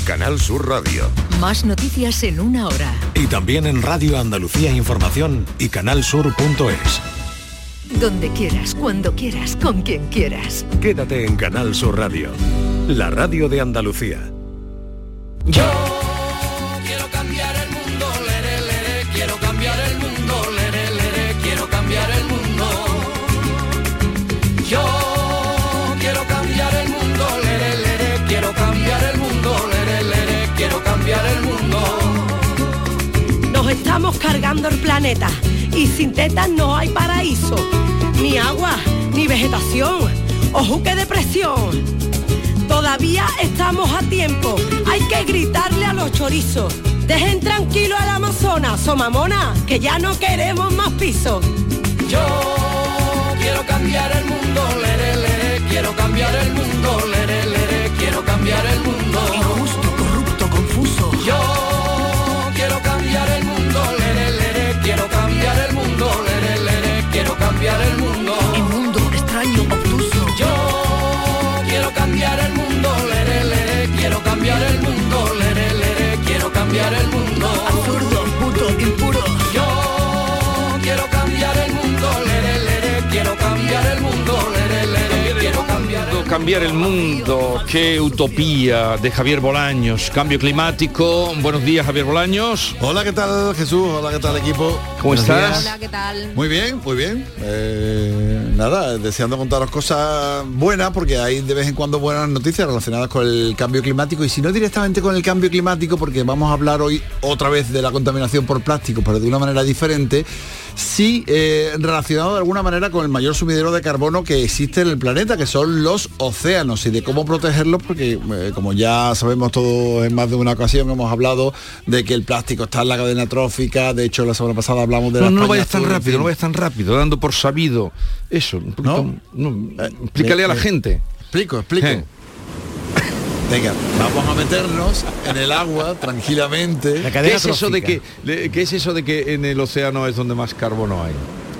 Canal Sur Radio. Más noticias en una hora. Y también en Radio Andalucía Información y canalsur.es. Donde quieras, cuando quieras, con quien quieras. Quédate en Canal Sur Radio, la radio de Andalucía. Yo estamos cargando el planeta y sin tetas no hay paraíso, ni agua, ni vegetación, ojo que depresión. Todavía estamos a tiempo, hay que gritarle a los chorizos. Dejen tranquilo al Amazonas, somamona, que ya no queremos más pisos. Yo quiero cambiar el mundo, lere, lere, quiero cambiar el mundo, lere, lere, quiero cambiar el mundo. Cambiar el mundo. Qué utopía de Javier Bolaños. Cambio climático. Buenos días, Javier Bolaños. Hola, ¿qué tal Jesús? Hola, ¿qué tal equipo? ¿Cómo Buenos estás? días. ¿qué tal? Muy bien, muy bien. Eh, nada, deseando contaros cosas buenas, porque hay de vez en cuando buenas noticias relacionadas con el cambio climático, y si no directamente con el cambio climático, porque vamos a hablar hoy otra vez de la contaminación por plástico, pero de una manera diferente, sí eh, relacionado de alguna manera con el mayor sumidero de carbono que existe en el planeta, que son los océanos, y de cómo protegerlos, porque eh, como ya sabemos todos en más de una ocasión hemos hablado de que el plástico está en la cadena trófica, de hecho la semana pasada hablamos de No, la no vayas tan en rápido, fin. no vayas tan rápido, dando por sabido eso. Un poquito, no, explícale a la eh, gente. Explico, explico. Venga, vamos a meternos en el agua tranquilamente. ¿Qué es, eso de que, le- ¿Qué es eso de que en el océano es donde más carbono hay?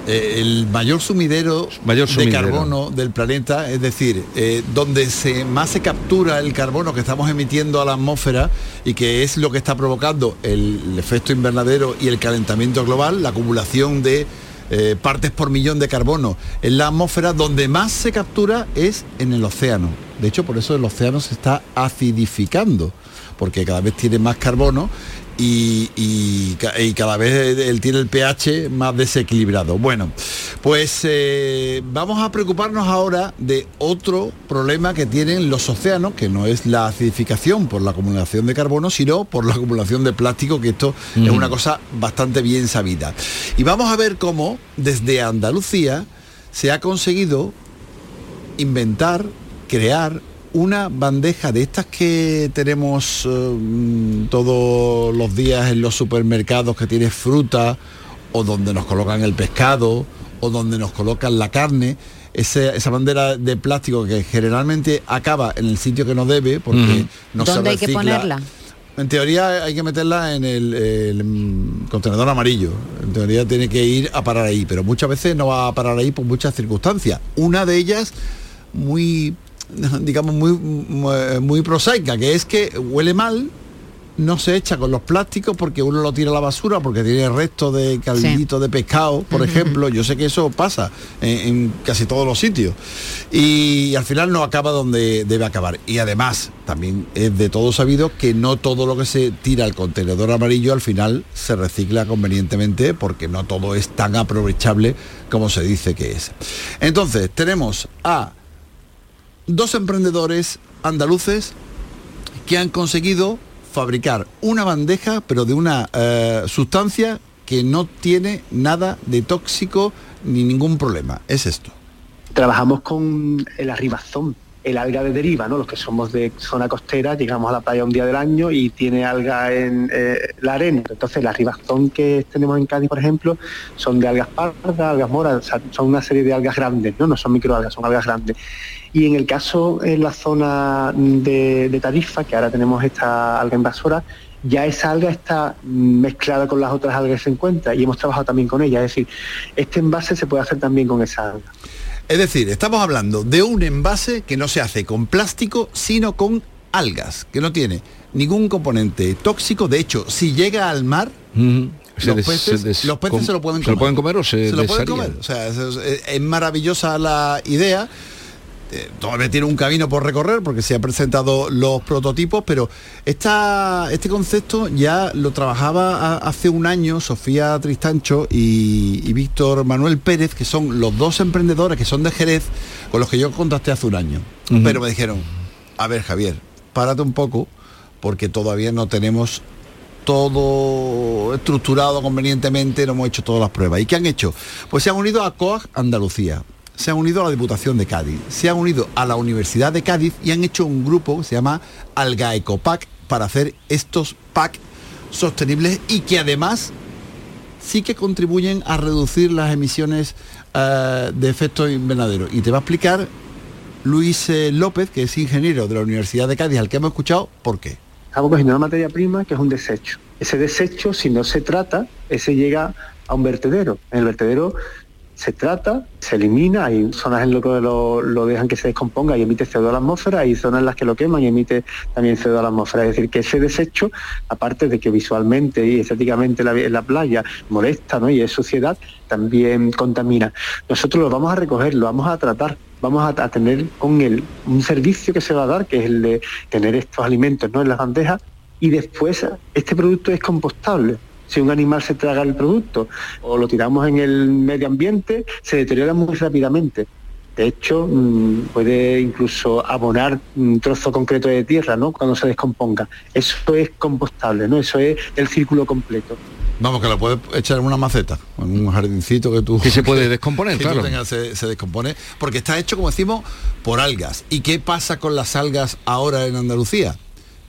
Eh, el mayor sumidero, Mayor de sumidero. carbono del planeta, es decir, eh, donde se, más se captura el carbono que estamos emitiendo a la atmósfera y que es lo que está provocando el efecto invernadero y el calentamiento global, la acumulación de eh, partes por millón de carbono en la atmósfera, donde más se captura es en el océano. De hecho, por eso el océano se está acidificando, porque cada vez tiene más carbono y, y ca- y cada vez él tiene el pH más desequilibrado. Bueno, pues eh, vamos a preocuparnos ahora de otro problema que tienen los océanos, que no es la acidificación por la acumulación de carbono, sino por la acumulación de plástico, que esto es una cosa bastante bien sabida. Y vamos a ver cómo desde Andalucía se ha conseguido inventar, crear una bandeja de estas que tenemos eh, mm, todos los días en los supermercados que tiene fruta o donde nos colocan el pescado o donde nos colocan la carne. Ese- esa bandera de plástico que generalmente acaba en el sitio que no debe porque no se ¿Dónde hay que ponerla? En teoría hay que meterla en el, el, mm, contenedor amarillo. En teoría tiene que ir a parar ahí, pero muchas veces no va a parar ahí por muchas circunstancias. Una de ellas muy, digamos, muy, muy, muy prosaica, que es que huele mal, no se echa con los plásticos porque uno lo tira a la basura porque tiene restos de caldito de pescado, por ejemplo. Yo sé que eso pasa en, en casi todos los sitios. Y al final no acaba donde debe acabar. Y además, también es de todo sabido que no todo lo que se tira al contenedor amarillo al final se recicla convenientemente porque no todo es tan aprovechable como se dice que es. Entonces, tenemos a dos emprendedores andaluces que han conseguido fabricar una bandeja, pero de una eh, sustancia que no tiene nada de tóxico ni ningún problema. Es esto. Trabajamos con el arribazón, el alga de deriva, ¿no? Los que somos de zona costera, llegamos a la playa un día del año y tiene alga en eh, la arena. Entonces, el arribazón que tenemos en Cádiz, por ejemplo, son de algas pardas, algas moras, son una serie de algas grandes, ¿no? No son microalgas, son algas grandes. Y en el caso, en la zona de, de Tarifa, que ahora tenemos esta alga invasora, ya esa alga está mezclada con las otras algas que se encuentra y hemos trabajado también con ella. Es decir, este envase se puede hacer también con esa alga. Es decir, estamos hablando de un envase que no se hace con plástico, sino con algas, que no tiene ningún componente tóxico. De hecho, si llega al mar. Se los des- peces, se des- los peces com- se lo pueden ¿Se comer. lo pueden comer o se, se lo pueden comer. O sea, es, es- es maravillosa la idea. Eh, todavía tiene un camino por recorrer porque se han presentado los prototipos, pero esta, este concepto ya lo trabajaba a- hace un año Sofía Tristancho y, y Víctor Manuel Pérez, que son los dos emprendedores que son de Jerez, con los que yo contacté hace un año. Pero me dijeron, a ver Javier, párate un poco porque todavía no tenemos todo estructurado convenientemente, no hemos hecho todas las pruebas. ¿Y qué han hecho? Pues se han unido a COAG Andalucía, se han unido a la Diputación de Cádiz, se han unido a la Universidad de Cádiz y han hecho un grupo que se llama Alga Ecopac para hacer estos pack sostenibles y que además sí que contribuyen a reducir las emisiones eh, de efecto invernadero. Y te va a explicar Luis eh, López, que es ingeniero de la Universidad de Cádiz, al que hemos escuchado, por qué. Estamos cogiendo una materia prima que es un desecho. Ese desecho, si no se trata, ese llega a un vertedero. En el vertedero se trata, se elimina, hay zonas en las que lo, dejan que se descomponga y emite CO2 a la atmósfera, hay zonas en las que lo queman y emite también CO2 a la atmósfera. Es decir, que ese desecho, aparte de que visualmente y estéticamente la, la playa molesta ¿no? y es suciedad, también contamina. Nosotros lo vamos a recoger, lo vamos a tratar, vamos a, a tener con él un servicio que se va a dar, que es el de tener estos alimentos ¿no? en las bandejas, y después este producto es compostable. Si un animal se traga el producto o lo tiramos en el medio ambiente, se deteriora muy rápidamente. De hecho, mm, puede incluso abonar un trozo concreto de tierra, ¿no? Cuando se descomponga. Eso es compostable, ¿no? Eso es el círculo completo. Vamos, que lo puedes echar en una maceta, en un jardincito que tú... Que se puede descomponer, que tú claro. tengas, se, se descompone, porque está hecho, como decimos, por algas. ¿Y qué pasa con las algas ahora en Andalucía?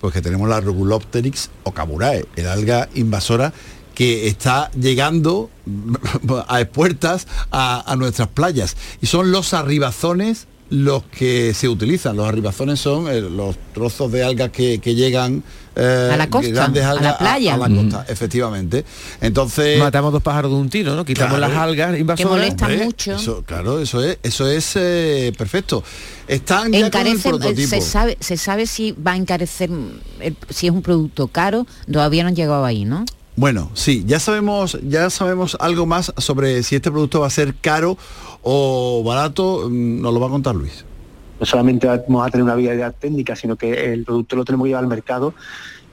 Pues que tenemos la Rugulopteryx ocamurae, el alga invasora que está llegando a expuertas a, a nuestras playas. Y son los arribazones los que se utilizan. Los arribazones son eh, los trozos de algas que, que llegan eh, A la costa, grandes a la algas playa. a la costa, efectivamente. Entonces Matamos dos pájaros de un tiro, ¿no? Quitamos Claro. las algas invasoras. molestan Hombre, mucho. Eso, claro, eso es, eso es eh, perfecto. Están ya con el Encarece, prototipo. se sabe, se sabe si va a encarecer, el- si es un producto caro, todavía no han llegado ahí, ¿no? Bueno, sí, ya sabemos, ya sabemos algo más sobre si este producto va a ser caro o barato, mm, nos lo va a contar Luis. no solamente vamos a tener una viabilidad técnica, sino que el producto lo tenemos que llevar al mercado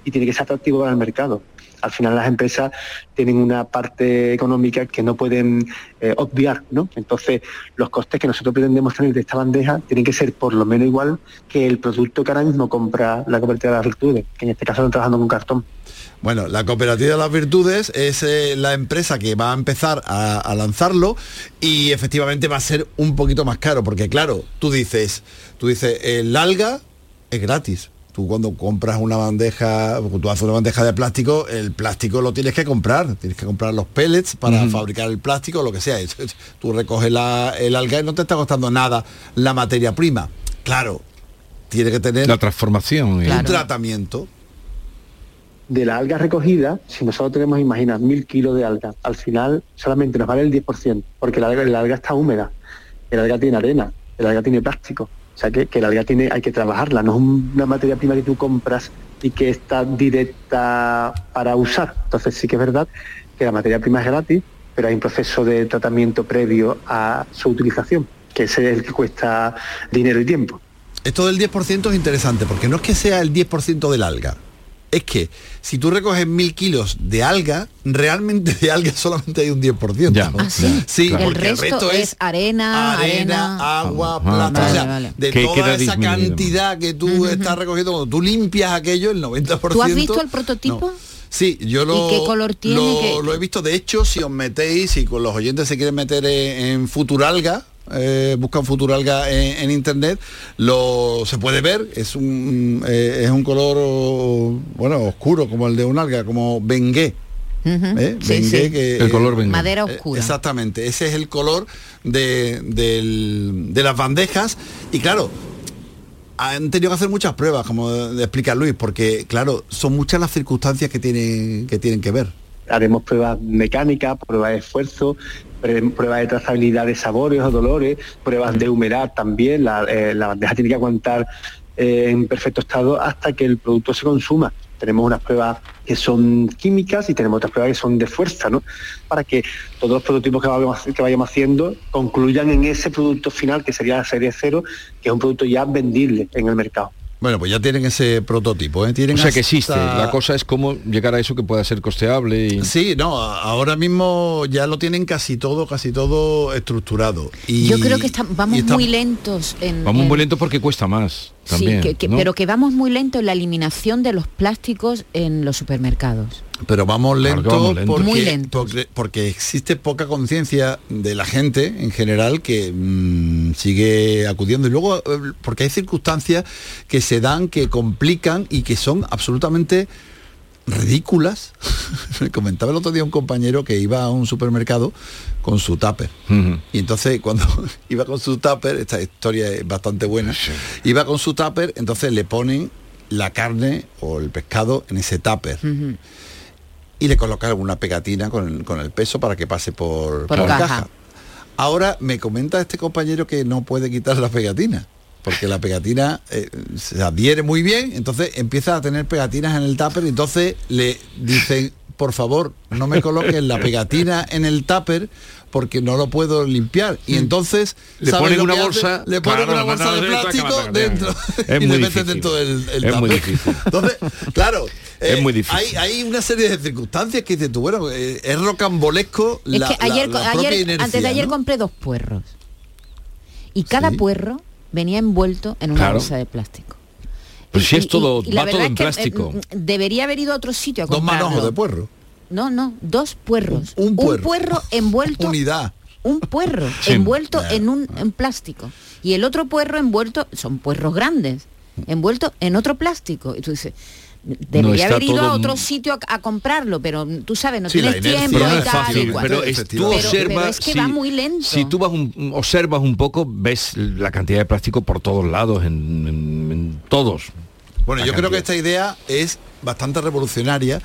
y tiene que ser atractivo para el mercado. Al final las empresas tienen una parte económica que no pueden eh, obviar, ¿no? Entonces los costes que nosotros pretendemos tener de esta bandeja tienen que ser por lo menos igual que el producto que ahora mismo compra la cooperativa de las virtudes, que en este caso están trabajando con cartón. Bueno, la Cooperativa de las Virtudes es eh, la empresa que va a empezar a, a lanzarlo y efectivamente va a ser un poquito más caro, porque claro, tú dices, tú dices, el alga es gratis. Tú cuando compras una bandeja, tú haces una bandeja de plástico, el plástico lo tienes que comprar, tienes que comprar los pellets para fabricar el plástico, lo que sea. Tú recoges la- el alga y no te está costando nada la materia prima. Claro, tiene que tener La transformación. un tratamiento. De la alga recogida, si nosotros tenemos, imagina, mil kilos de alga, al final solamente nos vale el 10%, porque la alga, la está húmeda, el alga tiene arena, el alga tiene plástico, o sea que, que el alga tiene, hay que trabajarla, no es un- una materia prima que tú compras y que está directa para usar. Entonces sí que es verdad que la materia prima es gratis, pero hay un proceso de tratamiento previo a su utilización, que ese es el que cuesta dinero y tiempo. Esto del 10% es interesante, porque no es que sea el 10% del alga. Es que si tú recoges mil kilos de alga, realmente de alga solamente hay un 10%. Ya. Ah, sí. Sí, El resto es arena, arena, arena. agua, Ah, plata. vale, o sea, vale. de toda esa disminuido. cantidad que tú estás recogiendo, cuando tú limpias aquello, el 90%. ¿Tú has visto el prototipo? no. Sí, yo lo, ¿Y qué color tiene? Lo, ¿Qué- lo he visto. De hecho, si os metéis, y con los oyentes se quieren meter en, en Futuralga, eh, buscan Futuralga en, en internet, lo se puede ver. Es un eh, es un color bueno oscuro como el de un alga, como bengué. ¿eh? Sí, Bengué sí. que, El color bengué. Madera eh, oscura. Exactamente, ese es el color de, del- de las bandejas y claro, han tenido que hacer muchas pruebas, como de, de explica Luis, porque claro, son muchas las circunstancias que tienen que, tienen que ver. haremos pruebas mecánicas, pruebas de esfuerzo, pruebas de trazabilidad de sabores o dolores, pruebas de humedad también. La, eh, bandeja tiene que aguantar eh, en perfecto estado hasta que el producto se consuma. Tenemos unas pruebas que son químicas y tenemos otras pruebas que son de fuerza, ¿no? Para que todos los prototipos que vayamos, que vayamos haciendo concluyan en ese producto final que sería la serie cero, que es un producto ya vendible en el mercado. Bueno, pues ya tienen ese prototipo, ¿eh? Tienen O sea que existe. La cosa es cómo llegar a eso que pueda ser costeable y... Sí, no, ahora mismo ya lo tienen casi todo, casi todo estructurado. Y, Yo creo que está- vamos y está- muy lentos en... Vamos en- muy lento porque cuesta más también. sí, que- que- ¿no? pero que vamos muy lento en la eliminación de los plásticos en los supermercados. Pero vamos lento, vamos lento. Porque, Muy. Porque, porque existe poca conciencia de la gente en general que mm, sigue acudiendo. Y luego, eh, porque hay circunstancias que se dan, que complican y que son absolutamente ridículas. Me comentaba el otro día un compañero que iba a un supermercado con su tupper. Y entonces cuando iba con su tupper, esta historia es bastante buena, iba con su tupper, entonces le ponen la carne o el pescado en ese tupper y le coloca alguna pegatina con el, con el peso para que pase por, Por por caja. Ahora me comenta este compañero que no puede quitar la pegatina. Porque la pegatina eh, se adhiere muy bien, entonces empieza a tener pegatinas en el tupper y entonces le dicen, por favor, no me coloques la pegatina en el tupper porque no lo puedo limpiar. Y entonces Le ¿sabes ponen lo una bolsa, le ponen claro, una bolsa de plástico dentro. Es y muy le meten difícil. dentro del el Es muy tupper. difícil. Entonces, claro, Es eh, muy difícil. Hay, hay una serie de circunstancias que dices tú, bueno, eh, es rocambolesco Es la, que ayer, la- la propia ayer inercia, antes de ayer ¿no? compré dos puerros. Y cada Sí. puerro venía envuelto en una Claro. bolsa de plástico. Pues si es todo, la va todo en que, plástico. eh, debería haber ido a otro sitio a Dos comprarlo. manojos de puerro. No, no, dos puerros. Un- un puerro. envuelto Unidad. un puerro Sí. envuelto en un en plástico y el otro puerro envuelto son puerros grandes envuelto en otro plástico y tú dices debería haber ido a otro sitio a, a comprarlo pero tú sabes no Sí, la tienes tiempo Pero no y es tal fácil, y cual. pero es- tú. Pero- pero observas, es que si, va muy lento. si tú vas un- observas un poco, ves la cantidad de plástico por todos lados, en, en- en todos. Bueno, La yo creo que esta idea es bastante revolucionaria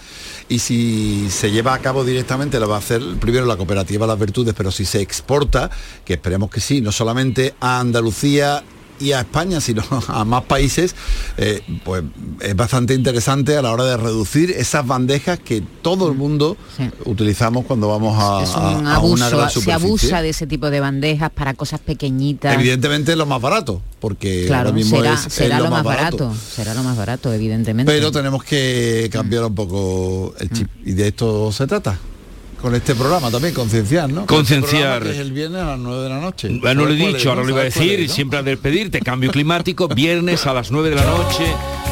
y si se lleva a cabo directamente lo va a hacer primero la cooperativa Las Virtudes, pero si se exporta, que esperemos que sí, no solamente a Andalucía y a España, sino a más países, eh, pues es bastante interesante a la hora de reducir esas bandejas que todo el mundo Sí. utilizamos cuando vamos a, es un a abuso una gran se abusa de ese tipo de bandejas para cosas pequeñitas Evidentemente es lo más barato, porque claro ahora mismo será, es, es será lo más barato. será lo más barato evidentemente Pero tenemos que cambiar un poco el chip. Y de esto se trata. Con este programa también, concienciar, ¿no? Este Concienciar. es el viernes a las 9 de la noche. Bueno, lo he ¿Sabes cuál dicho, es, ahora no? lo iba a ¿Sabes cuál decir, es, no? siempre a despedirte, cambio climático, viernes a las 9 de la noche,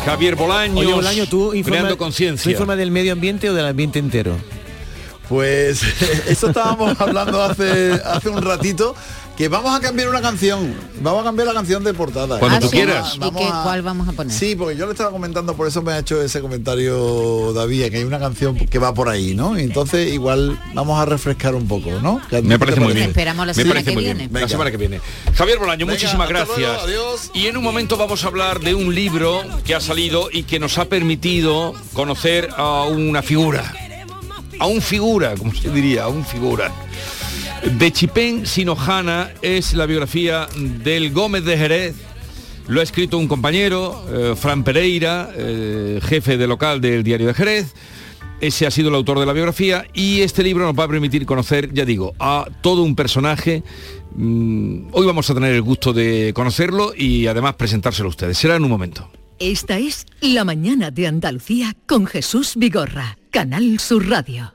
Javier Bolaños, Oye, Bolaño, ¿tú creando informas, ¿tú conciencia. informas del medio ambiente o del ambiente entero? Pues eso estábamos hablando hace, hace un ratito, que vamos a cambiar una canción. Vamos a cambiar la canción de portada. Cuando Ah, tú sí. quieras. ¿Y qué- cuál vamos a poner? Sí, porque yo le estaba comentando, por eso me ha hecho ese comentario David, que hay una canción que va por ahí, ¿no? Entonces igual vamos a refrescar un poco, ¿no? ¿Qué- Me parece muy bien. Esperamos la Me semana parece que muy viene. bien. Venga. La semana que viene. Javier Bolaño, Venga, muchísimas luego, gracias. adiós. Y en un momento vamos a hablar de un libro que ha salido y que nos ha permitido conocer a una figura. A un figura, como se diría, a un figura. De Chipén Sinojana es la biografía del Gómez de Jerez. Lo ha escrito un compañero, eh, Fran Pereira, eh, jefe de local del diario de Jerez. Ese ha sido el autor de la biografía y este libro nos va a permitir conocer, ya digo, a todo un personaje. Mm, hoy vamos a tener el gusto de conocerlo y además presentárselo a ustedes. Será en un momento. Esta es La mañana de Andalucía con Jesús Vigorra, Canal Sur Radio.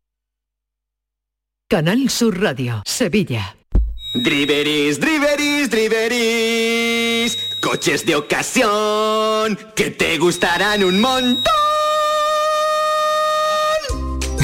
Canal Sur Radio, Sevilla. Driveris, driveris, driveris. Coches de ocasión que te gustarán un montón.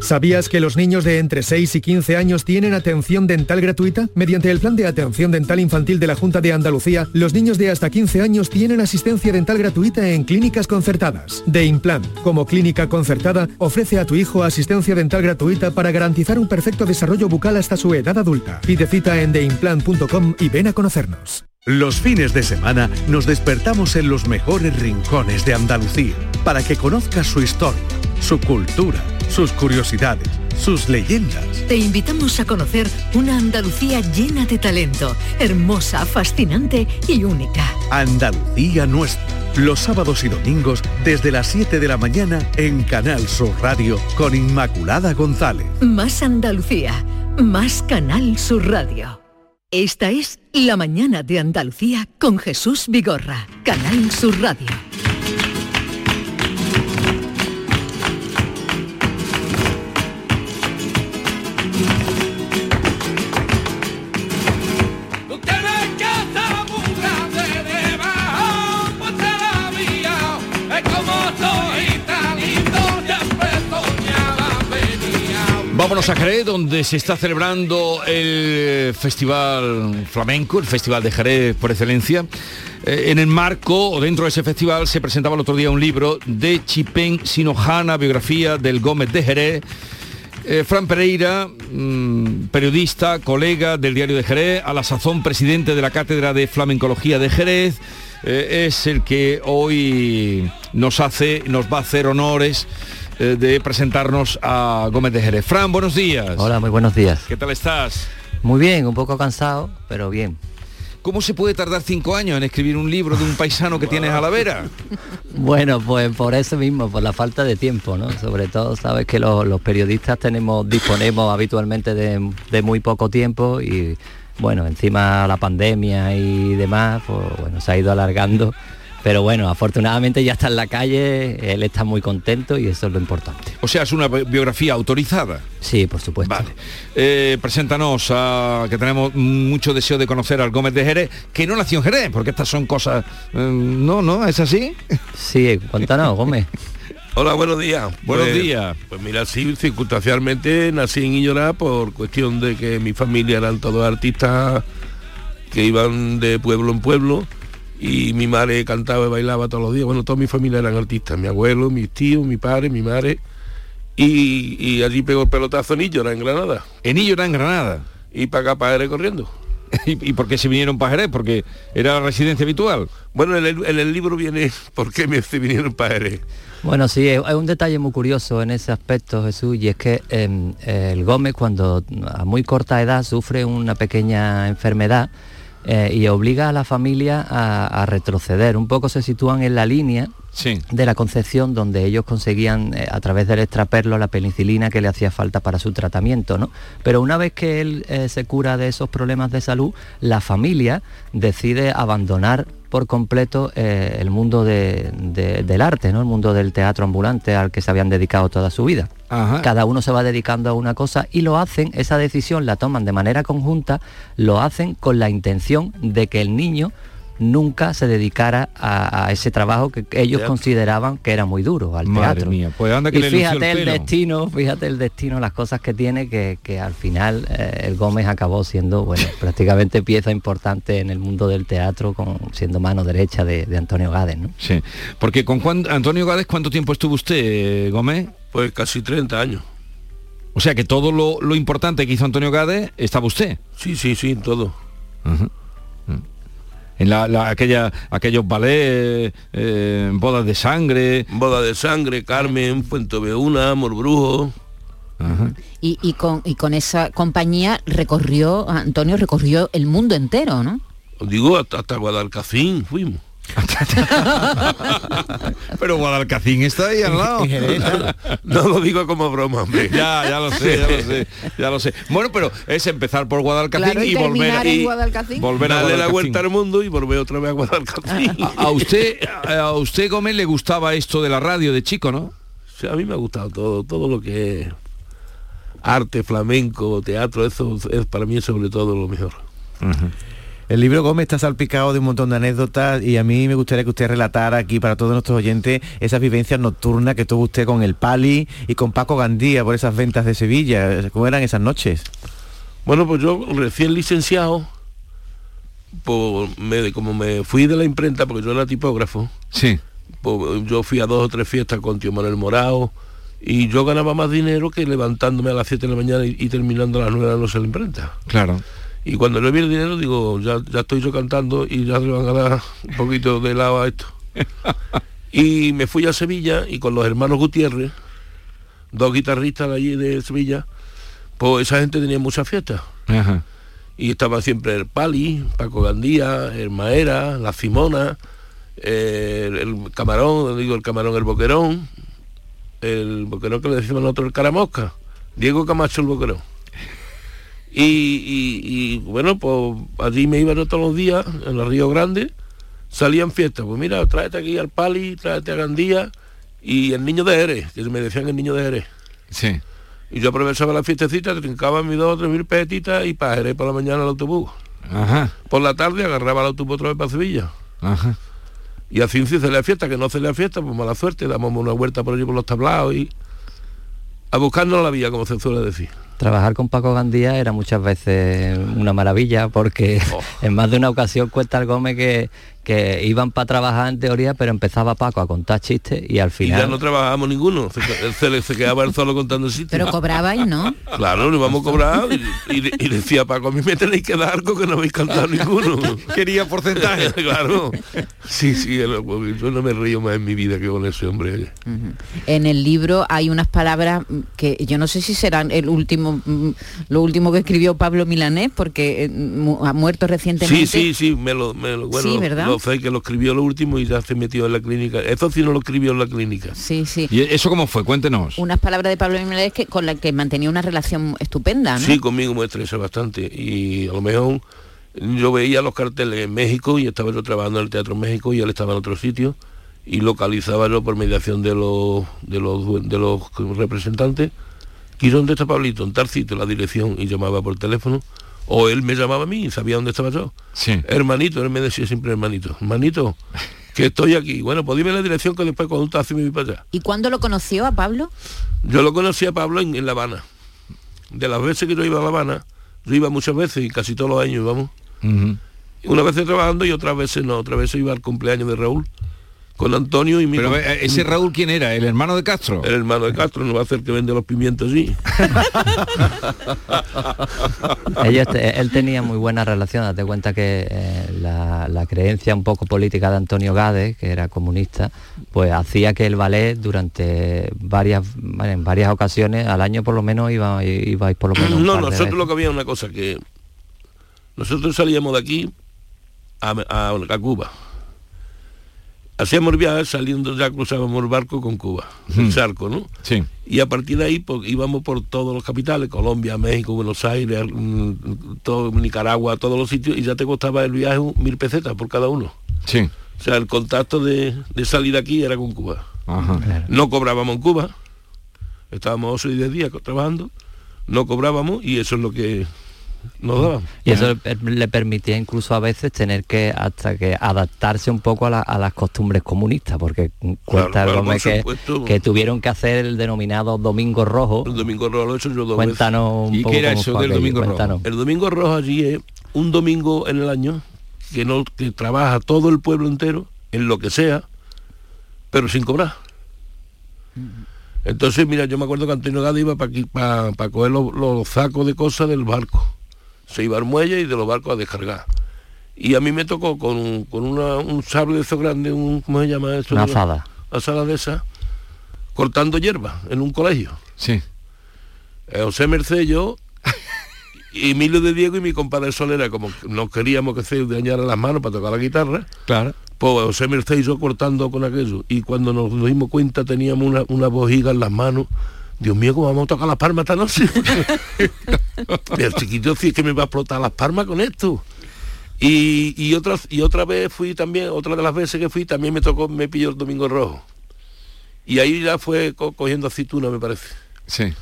¿Sabías que los niños de entre 6 y 15 años tienen atención dental gratuita? Mediante el Plan de Atención Dental Infantil de la Junta de Andalucía, los niños de hasta 15 años tienen asistencia dental gratuita en clínicas concertadas. De Implant, como clínica concertada, ofrece a tu hijo asistencia dental gratuita para garantizar un perfecto desarrollo bucal hasta su edad adulta. Pide cita en theimplant.com y ven a conocernos. Los fines de semana nos despertamos en los mejores rincones de Andalucía para que conozcas su historia, su cultura, sus curiosidades, sus leyendas. Te invitamos a conocer una Andalucía llena de talento, hermosa, fascinante y única. Andalucía nuestra. Los sábados y domingos desde las 7 de la mañana en Canal Sur Radio con Inmaculada González. Más Andalucía, más Canal Sur Radio. Esta es La mañana de Andalucía con Jesús Vigorra, Canal Sur Radio. Vámonos a Jerez, donde se está celebrando el Festival Flamenco, el Festival de Jerez por excelencia. Eh, en el marco o dentro de ese festival se presentaba el otro día un libro de Chipén Sinojana, biografía del Gómez de Jerez. Eh, Fran Pereira, mm, periodista, colega del diario de Jerez, a la sazón presidente de la Cátedra de Flamencología de Jerez, eh, es el que hoy nos hace, nos va a hacer honores eh, de presentarnos a Gómez de Jerez. Fran, buenos días. Hola, muy buenos días. ¿Qué tal estás? Muy bien, un poco cansado, pero bien. ¿Cómo se puede tardar cinco años en escribir un libro de un paisano que tienes a la vera? Bueno, pues por eso mismo, por la falta de tiempo, ¿no? Sobre todo, sabes que los, los periodistas tenemos, disponemos habitualmente de, de muy poco tiempo y bueno, encima la pandemia y demás, pues bueno, se ha ido alargando. Pero bueno, afortunadamente ya está en la calle, él está muy contento y eso es lo importante. O sea, es una bi- biografía autorizada. Sí, por supuesto. Vale. Eh, preséntanos, a, que tenemos mucho deseo de conocer al Gómez de Jerez, que no nació en Jerez, porque estas son cosas... eh, no, no, ¿es así? Sí, cuéntanos, Gómez. Hola, buenos días. Buenos Pues- días. Pues mira, sí, circunstancialmente nací en Illorá por cuestión de que mi familia eran todos artistas que iban de pueblo en pueblo y mi madre cantaba y bailaba todos los días. Bueno, toda mi familia eran artistas, mi abuelo, mis tíos, mi padre, mi madre. Y, y allí pegó el pelotazo en Illora, en Granada. En Illora, en Granada. Y para acá, para Jerez corriendo. ¿Y, y por qué se vinieron para Jerez? Porque era la residencia habitual. Bueno, en el, en el libro viene por qué me se vinieron para Jerez. Bueno, sí, es es un detalle muy curioso en ese aspecto, Jesús, y es que em, el Gómez cuando a muy corta edad sufre una pequeña enfermedad eh, y obliga a la familia a, a retroceder. Un poco se sitúan en la línea de la concepción donde ellos conseguían eh, a través del extraperlo la penicilina que le hacía falta para su tratamiento, ¿no? Pero una vez que él eh, se cura de esos problemas de salud, la familia decide abandonar por completo el mundo de- de- del arte, ¿no? el mundo del teatro ambulante al que se habían dedicado toda su vida. Cada uno se va dedicando a una cosa y lo hacen, esa decisión la toman de manera conjunta, lo hacen con la intención de que el niño nunca se dedicara a, a ese trabajo que ellos Ya. consideraban que era muy duro, al Madre teatro. mía, pues anda que y le el fíjate el, destino, fíjate el destino, las cosas que tiene, que, que al final eh, el Gómez acabó siendo, bueno, prácticamente pieza importante en el mundo del teatro, con, siendo mano derecha de, de Antonio Gades, ¿no? Sí. Porque con cuán- Antonio Gades, ¿cuánto tiempo estuvo usted, eh, Gómez? Pues casi 30 años. O sea que todo lo, lo importante que hizo Antonio Gade estaba usted. Sí, sí, sí, todo. En la, la- aquella, aquellos ballets, eh, bodas de sangre. Boda de sangre, Carmen, Fuente Beuna, Amor Brujo. Y, y con, y con esa compañía recorrió, Antonio recorrió el mundo entero, ¿no? Digo, hasta, hasta fuimos. Pero Guadalcacín está ahí al lado. no lo digo como broma, hombre. Ya, ya lo sé, ya lo sé, ya lo sé. Bueno, pero es empezar por Guadalcacín Claro, y y, volver y Guadalcacín. volver a Darle la vuelta al mundo y volver otra vez a Guadalcacín. A, a usted, a usted Gómez le gustaba esto de la radio de chico, ¿no? Sí, a mí me ha gustado todo, todo lo que es arte, flamenco, teatro, eso es para mí sobre todo lo mejor. El libro Gómez está salpicado de un montón de anécdotas y a mí me gustaría que usted relatara aquí para todos nuestros oyentes esas vivencias nocturnas que tuvo usted con el Pali y con Paco Gandía por esas ventas de Sevilla. ¿Cómo eran esas noches? Bueno, pues yo recién licenciado, por, me- como me fui de la imprenta, porque yo era tipógrafo, Sí. pues yo fui a dos o tres fiestas con tío Manuel Morao y yo ganaba más dinero que levantándome a las 7 de la mañana y, y terminando a las 9 de la noche en la imprenta. Claro. Y cuando yo vi el dinero digo, ya, ya estoy yo cantando y ya le van a dar un poquito de lado a esto. y me fui a Sevilla y con los hermanos Gutiérrez, dos guitarristas de allí de Sevilla, pues esa gente tenía muchas fiestas. Ajá. Y estaba siempre el Pali, Paco Gandía, el Maera, la Simona, el, el camarón, digo el camarón, el boquerón, el boquerón que le decimos nosotros el caramosca, Diego Camacho el boquerón. Y, y- y, bueno, pues allí me iba yo todos los días, en el Río Grande, salían fiestas, pues mira, tráete aquí al Pali, tráete a Gandía y el niño de Jerez, que me decían el niño de Jerez. Sí. Y yo aprovechaba la fiestecita, trincaba mis dos o tres mil petitas y para Jerez por la mañana al autobús. Ajá. Por la tarde agarraba el autobús otra vez para Sevilla. Ajá. Y así se la fiesta, que no se la fiesta, pues mala suerte, damos una vuelta por allí por los tablados y a buscarnos la vía, como se suele decir. Trabajar con Paco Gandía era muchas veces una maravilla porque Oh. en más de una ocasión cuenta el Gómez que, que iban para trabajar en teoría, pero empezaba Paco a contar chistes y al Y final... ya no trabajábamos ninguno, se, se- se quedaba él solo contando chistes. Pero cobrabais, ¿no? Claro, nos íbamos a cobrar y, y- y decía Paco, a mí me tenéis que dar algo que no habéis cantado ninguno. Quería porcentaje. claro. Sí, sí, yo no me río más en mi vida que con ese hombre. En el libro hay unas palabras que yo no sé si serán el último, mm, lo último que escribió Pablo Milanés, porque eh, ha muerto recientemente. Sí, sí, sí, me lo, me lo- bueno, Sí, lo- ¿verdad? Sé que lo escribió lo último y ya se metió en la clínica. Eso sí no lo escribió en la clínica. Sí, sí. ¿Y eso cómo fue? Cuéntenos. Unas palabras de Pablo Milanés que, con las que mantenía una relación estupenda, ¿no? Sí, conmigo me estresa bastante y a lo mejor yo veía los carteles en México y estaba yo trabajando en el Teatro México y él estaba en otro sitio y localizaba yo por mediación de los de los de los representantes ¿y dónde está Pablito? en tal sitio la dirección y llamaba por teléfono o él me llamaba a mí y sabía dónde estaba yo Sí. hermanito él me decía siempre hermanito hermanito que estoy aquí bueno pues dime la dirección que después con un taxi me voy para allá ¿Y cuándo lo conoció a Pablo? yo lo conocí a Pablo en, en La Habana. De las veces que yo iba a La Habana, yo iba muchas veces y casi todos los años íbamos. Una vez trabajando y otras veces no, otras veces iba al cumpleaños de Raúl con Antonio y mi Pero com- eh, ese Raúl quién era, el hermano de Castro. el hermano de Castro, no va a hacer que vende los pimientos. Ellos te- él tenía muy buena relación, date cuenta que eh, la, la creencia un poco política de Antonio Gade, que era comunista, pues hacía que el ballet durante varias bueno, en varias ocasiones al año por lo menos iba ibais por lo menos no, nosotros lo que había una cosa que nosotros salíamos de aquí a, a- a Cuba. Hacíamos viajes saliendo ya cruzábamos el barco con Cuba, el Hmm. charco, ¿no? Sí. Y a partir de ahí pues, íbamos por todos los capitales, Colombia, México, Buenos Aires, mm, todo, Nicaragua, todos los sitios, y ya te costaba el viaje mil pesetas por cada uno. Sí. O sea, el contacto de, de salir aquí era con Cuba. Ajá. No cobrábamos en Cuba, estábamos 8 y 10 días trabajando, no cobrábamos y eso es lo que Y eso le, le permitía incluso a veces tener que hasta que adaptarse un poco a, la- a las costumbres comunistas, porque cuenta claro, que, tuvieron que hacer el denominado Domingo Rojo. El domingo rojo lo he hecho yo dos Cuéntanos un ¿Y qué poco era eso del Domingo Rojo? El domingo rojo allí es un domingo en el año que no que trabaja todo el pueblo entero en lo que sea, pero sin cobrar. Entonces, mira, yo me acuerdo que Antonio Gade iba para para coger los, los sacos de cosas del barco. Se iba al muelle y de los barcos a descargar. Y a mí me tocó con, un- con una- un sable de esos grandes, un, ¿cómo se llama eso? Una azada. Azada de esa, cortando hierba en un colegio. Sí. Eh, José Merced, yo, y Emilio de Diego y mi compadre Solera, como no queríamos que se dañaran las manos para tocar la guitarra, Claro. pues José Merced y yo cortando con aquello. Y cuando nos dimos cuenta teníamos una, una bojiga en las manos. Dios mío, ¿cómo vamos a tocar las palmas esta noche? Pero chiquito, si es que me va a explotar las palmas con esto. Y, y otra, y otra vez fui también, otra de las veces que fui, también me tocó, me pilló el domingo rojo. Y ahí ya fue co- cogiendo aceituna, me parece. Sí.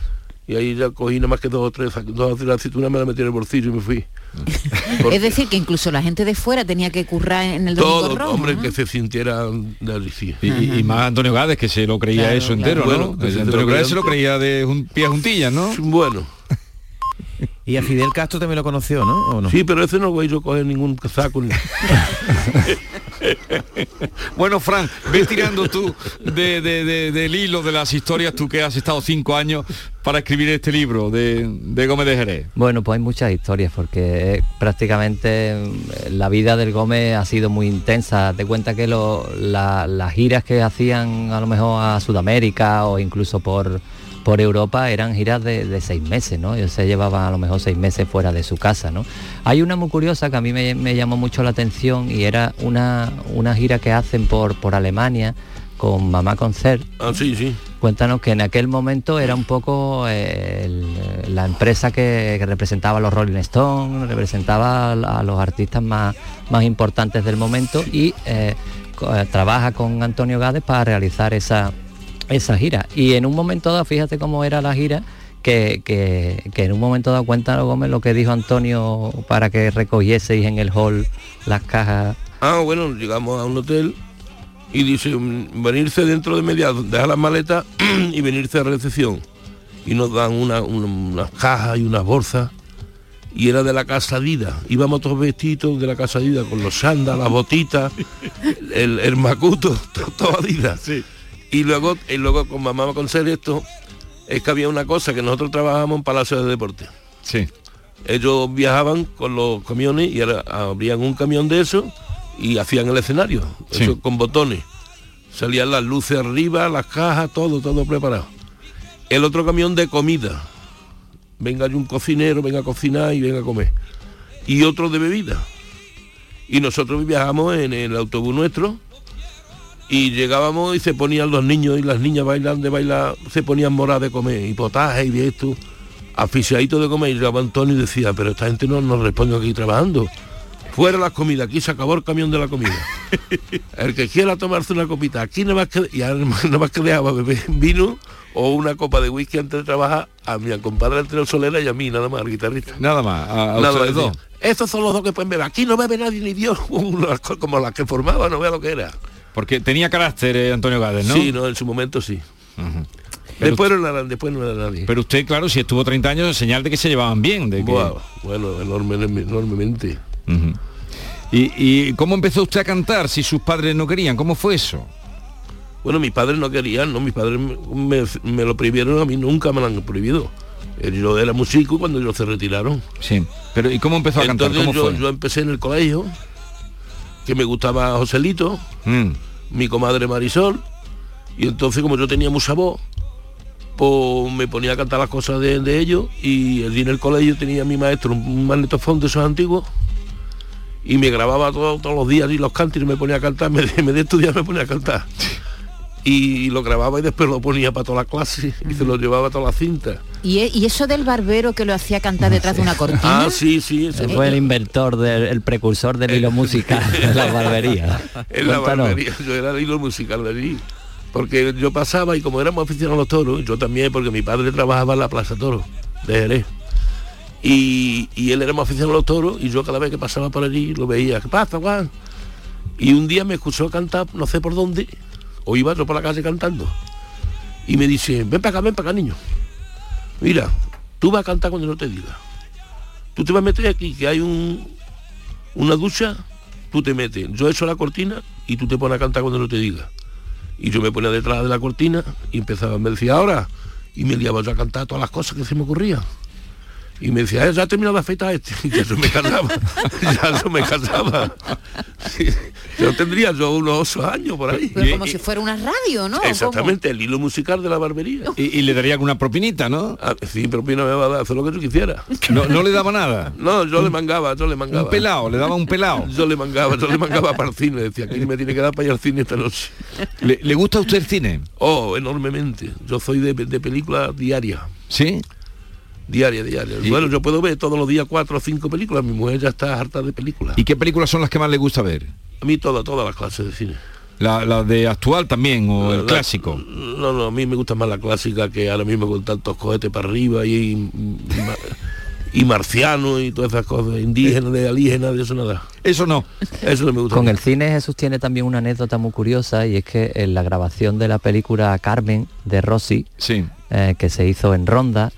Y ahí ya cogí nada más que dos o tres, dos o tres aceitunas, me la metí en el bolsillo y me fui. Es decir, que incluso la gente de fuera tenía que currar en el Domingo Todo, Rojo. hombre, ¿no? que se sintiera de Alicia. Y, y- y más Antonio Gades, que se lo creía Claro, eso claro. entero, Bueno, ¿no? que se Antonio lo Gades creía- se lo creía de jun- pie a juntillas, ¿no? Bueno. Y a Fidel Castro también lo conoció, ¿no? ¿O no? Sí, pero ese no voy yo a coger ningún saco. Ni... Bueno, Fran, ve tirando tú de- de- de- del hilo de las historias, tú que has estado cinco años para escribir este libro de, Gómez de Jerez. Bueno, pues hay muchas historias porque eh, prácticamente mm, la vida del Gómez ha sido muy intensa. Te cuenta que lo- la- las giras que hacían a lo mejor a Sudamérica o incluso por, por Europa eran giras de, de seis meses, ¿no? Ellos se llevaban a lo mejor seis meses fuera de su casa, ¿no? Hay una muy curiosa que a mí me, me llamó mucho la atención y era una, una gira que hacen por, por Alemania con Mamá Concert. Ah, sí, sí. Cuéntanos que en aquel momento era un poco eh, el- la empresa que, que representaba a los Rolling Stones, representaba a, a los artistas más, más importantes del momento y eh, eh, trabaja con Antonio Gades para realizar esa, esa gira. Y en un momento dado, fíjate cómo era la gira, que, que- que en un momento dado cuenta Gómez lo que dijo Antonio para que recogieseis en el hall las cajas. Ah, bueno, llegamos a un hotel y dice, mm, venirse dentro de media, dejar las maletas y venirse a recepción. Y nos dan una- una- unas cajas y unas bolsas. Y era de la casa Dida. Íbamos todos vestidos de la casa Dida, con los sandas, las botitas, el, el macuto, to- todo Adidas. Y luego, y luego con mamá con ser esto, es que había una cosa que nosotros trabajábamos en Palacio de Deporte. Sí. Ellos viajaban con los camiones y era- abrían un camión de eso y hacían el escenario, Sí. eso con botones. Salían las luces arriba, las cajas, todo, todo preparado. El otro camión de comida. Venga hay un cocinero, venga a cocinar y venga a comer. Y otro de bebida. Y nosotros viajamos en el autobús nuestro y llegábamos y se ponían los niños y las niñas bailando de bailar, se ponían moradas de comer, y potaje y esto, aficionaditos de comer, y llegaba Antonio y decía, pero esta gente no nos responde aquí trabajando. Fuera las comidas, aquí se acabó el camión de la comida. El que quiera tomarse una copita, aquí nada más que, y nada más que dejaba beber vino o una copa de whisky antes de trabajar a mi compadre Antonio Solera y a mí, nada más, al guitarrista. Nada más, a, a Nada Estos son los dos que pueden beber. Aquí no bebe nadie ni Dios, como las que formaba, no vea lo que era. Porque tenía carácter eh, Antonio Gades, ¿no? Sí, no, en su momento sí. Después no era, después no era nadie. Pero usted, claro, si estuvo 30 años, señal de que se llevaban bien. De que... Buah, bueno, enorme, enormemente. Ujú. ¿Y, ¿Y cómo empezó usted a cantar si sus padres no querían? ¿Cómo fue eso? Bueno, mis padres no querían, ¿no? Mis padres me, me- me lo prohibieron, a mí nunca me lo han prohibido. Eh, Yo era músico cuando ellos se retiraron. Sí. Pero ¿y cómo empezó a cantar? Entonces ¿Cómo yo, fue? yo empecé en el colegio, que me gustaba Joselito, Mm. Mi comadre Marisol, y entonces como yo tenía mucha voz, pues me ponía a cantar las cosas de, ellos y allí en el colegio tenía mi maestro un, magnetofón de esos antiguos y me grababa todo- todos los días y los cantos y me ponía a cantar, me, me de estudiar me ponía a cantar. Y lo grababa y después lo ponía para toda la clase y se lo llevaba a toda la cinta. ¿Y, e- y eso del barbero que lo hacía cantar detrás de una cortina? Ah, sí, sí. eso Ese fue el inventor, del, el precursor del hilo musical de la barbería. En la barbería, yo era el hilo musical de allí. Porque yo pasaba y como éramos aficionados a los toros, yo también, porque mi padre trabajaba en la Plaza Toro de Jerez. Y, y él éramos aficionados a los toros y yo cada vez que pasaba por allí lo veía, ¿qué pasa, Juan? Y un día me escuchó cantar, no sé por dónde, o iba yo por la calle cantando. Y me dice, ven para acá, ven para acá, niño. Mira, tú vas a cantar cuando no te diga. Tú te vas a meter aquí, que hay un, una ducha, tú te metes. Yo echo la cortina y tú te pones a cantar cuando no te diga. Y yo me ponía detrás de la cortina y empezaba, me decía, ahora, y me liaba yo a cantar todas las cosas que se me ocurrían. Y me decía, "Eh, ya ha terminado de afeitar este. Y ya se me cansaba. ya se me cansaba. Sí, Yo tendría yo unos ocho años por ahí. Pero como si fuera una radio, ¿no? Exactamente, el hilo musical de la barbería. Y, y le daría alguna propinita, ¿no? Ah, sí, propina me va a dar, hacer lo que tú quisieras. No, no le daba nada. No, yo le mangaba, yo le mangaba. Un pelao, le daba un pelao. Yo le mangaba, yo le mangaba para el cine. Decía, aquí me tiene que dar para ir al cine esta noche. ¿Le, le gusta a usted el cine? Oh, enormemente. Yo soy de, de películas diarias. ¿Sí? Diaria, diaria. Y- Bueno, yo puedo ver todos los días cuatro o cinco películas. Mi mujer ya está harta de películas. ¿Y qué películas son las que más le gusta ver? A mí todas, todas las clases de cine. La, la de actual también, o el La- clásico. No, no, a mí me gusta más la clásica que ahora mismo con tantos cohetes para arriba y, y, y marcianos y todas esas cosas, indígenas, de alienígenas, de eso nada. Eso no. Eso no me gusta. Con el cine Jesús tiene también una anécdota muy curiosa y es que en la grabación de la película Carmen de Rossi, eh, que se hizo en Ronda,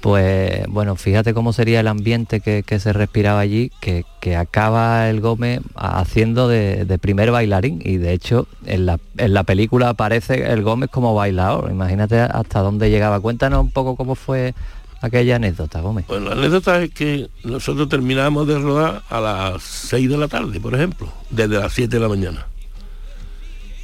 Pues bueno, fíjate cómo sería el ambiente que, que se respiraba allí, que, que acaba el Gómez haciendo de, de primer bailarín y de hecho en la, en la película aparece el Gómez como bailador. Imagínate hasta dónde llegaba. Cuéntanos un poco cómo fue aquella anécdota, Gómez. Bueno, la anécdota es que nosotros terminábamos de rodar a las 6 de la tarde, por ejemplo, desde las 7 de la mañana.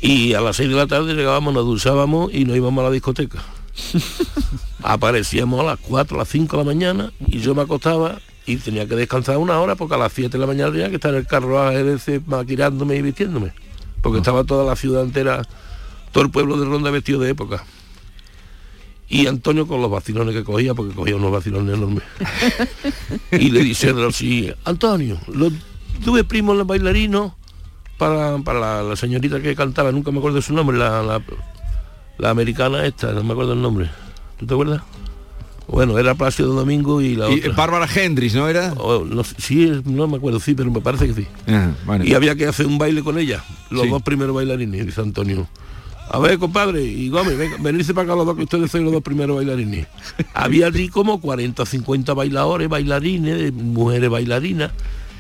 Y a las 6 de la tarde llegábamos, nos duchábamos y nos íbamos a la discoteca. Aparecíamos a las 4, a las 5 de la mañana y yo me acostaba y tenía que descansar una hora porque a las 7 de la mañana tenía que estar en el carruaje ese maquirándome y vistiéndome. Porque estaba toda la ciudad entera, todo el pueblo de Ronda vestido de época. Y Antonio con los vacilones que cogía, porque cogía unos vacilones enormes. y le dice así, Antonio, lo, tuve primo en bailarino para, para la, la señorita que cantaba, nunca me acuerdo de su nombre, la, la, la americana esta, no me acuerdo el nombre. ¿Tú te acuerdas? Bueno, era Plácido Domingo y la Y otra. Bárbara Hendrix, ¿no era? Oh, no sí, no me acuerdo, sí, pero me parece que sí. Ajá, bueno. Y había que hacer un baile con ella, los Sí. dos primeros bailarines, dice Antonio. A ver, compadre, y Gómez, venga, venirse para acá los dos, que ustedes son los dos primeros bailarines. había allí como 40 o 50 bailadores, bailarines, de mujeres bailarinas,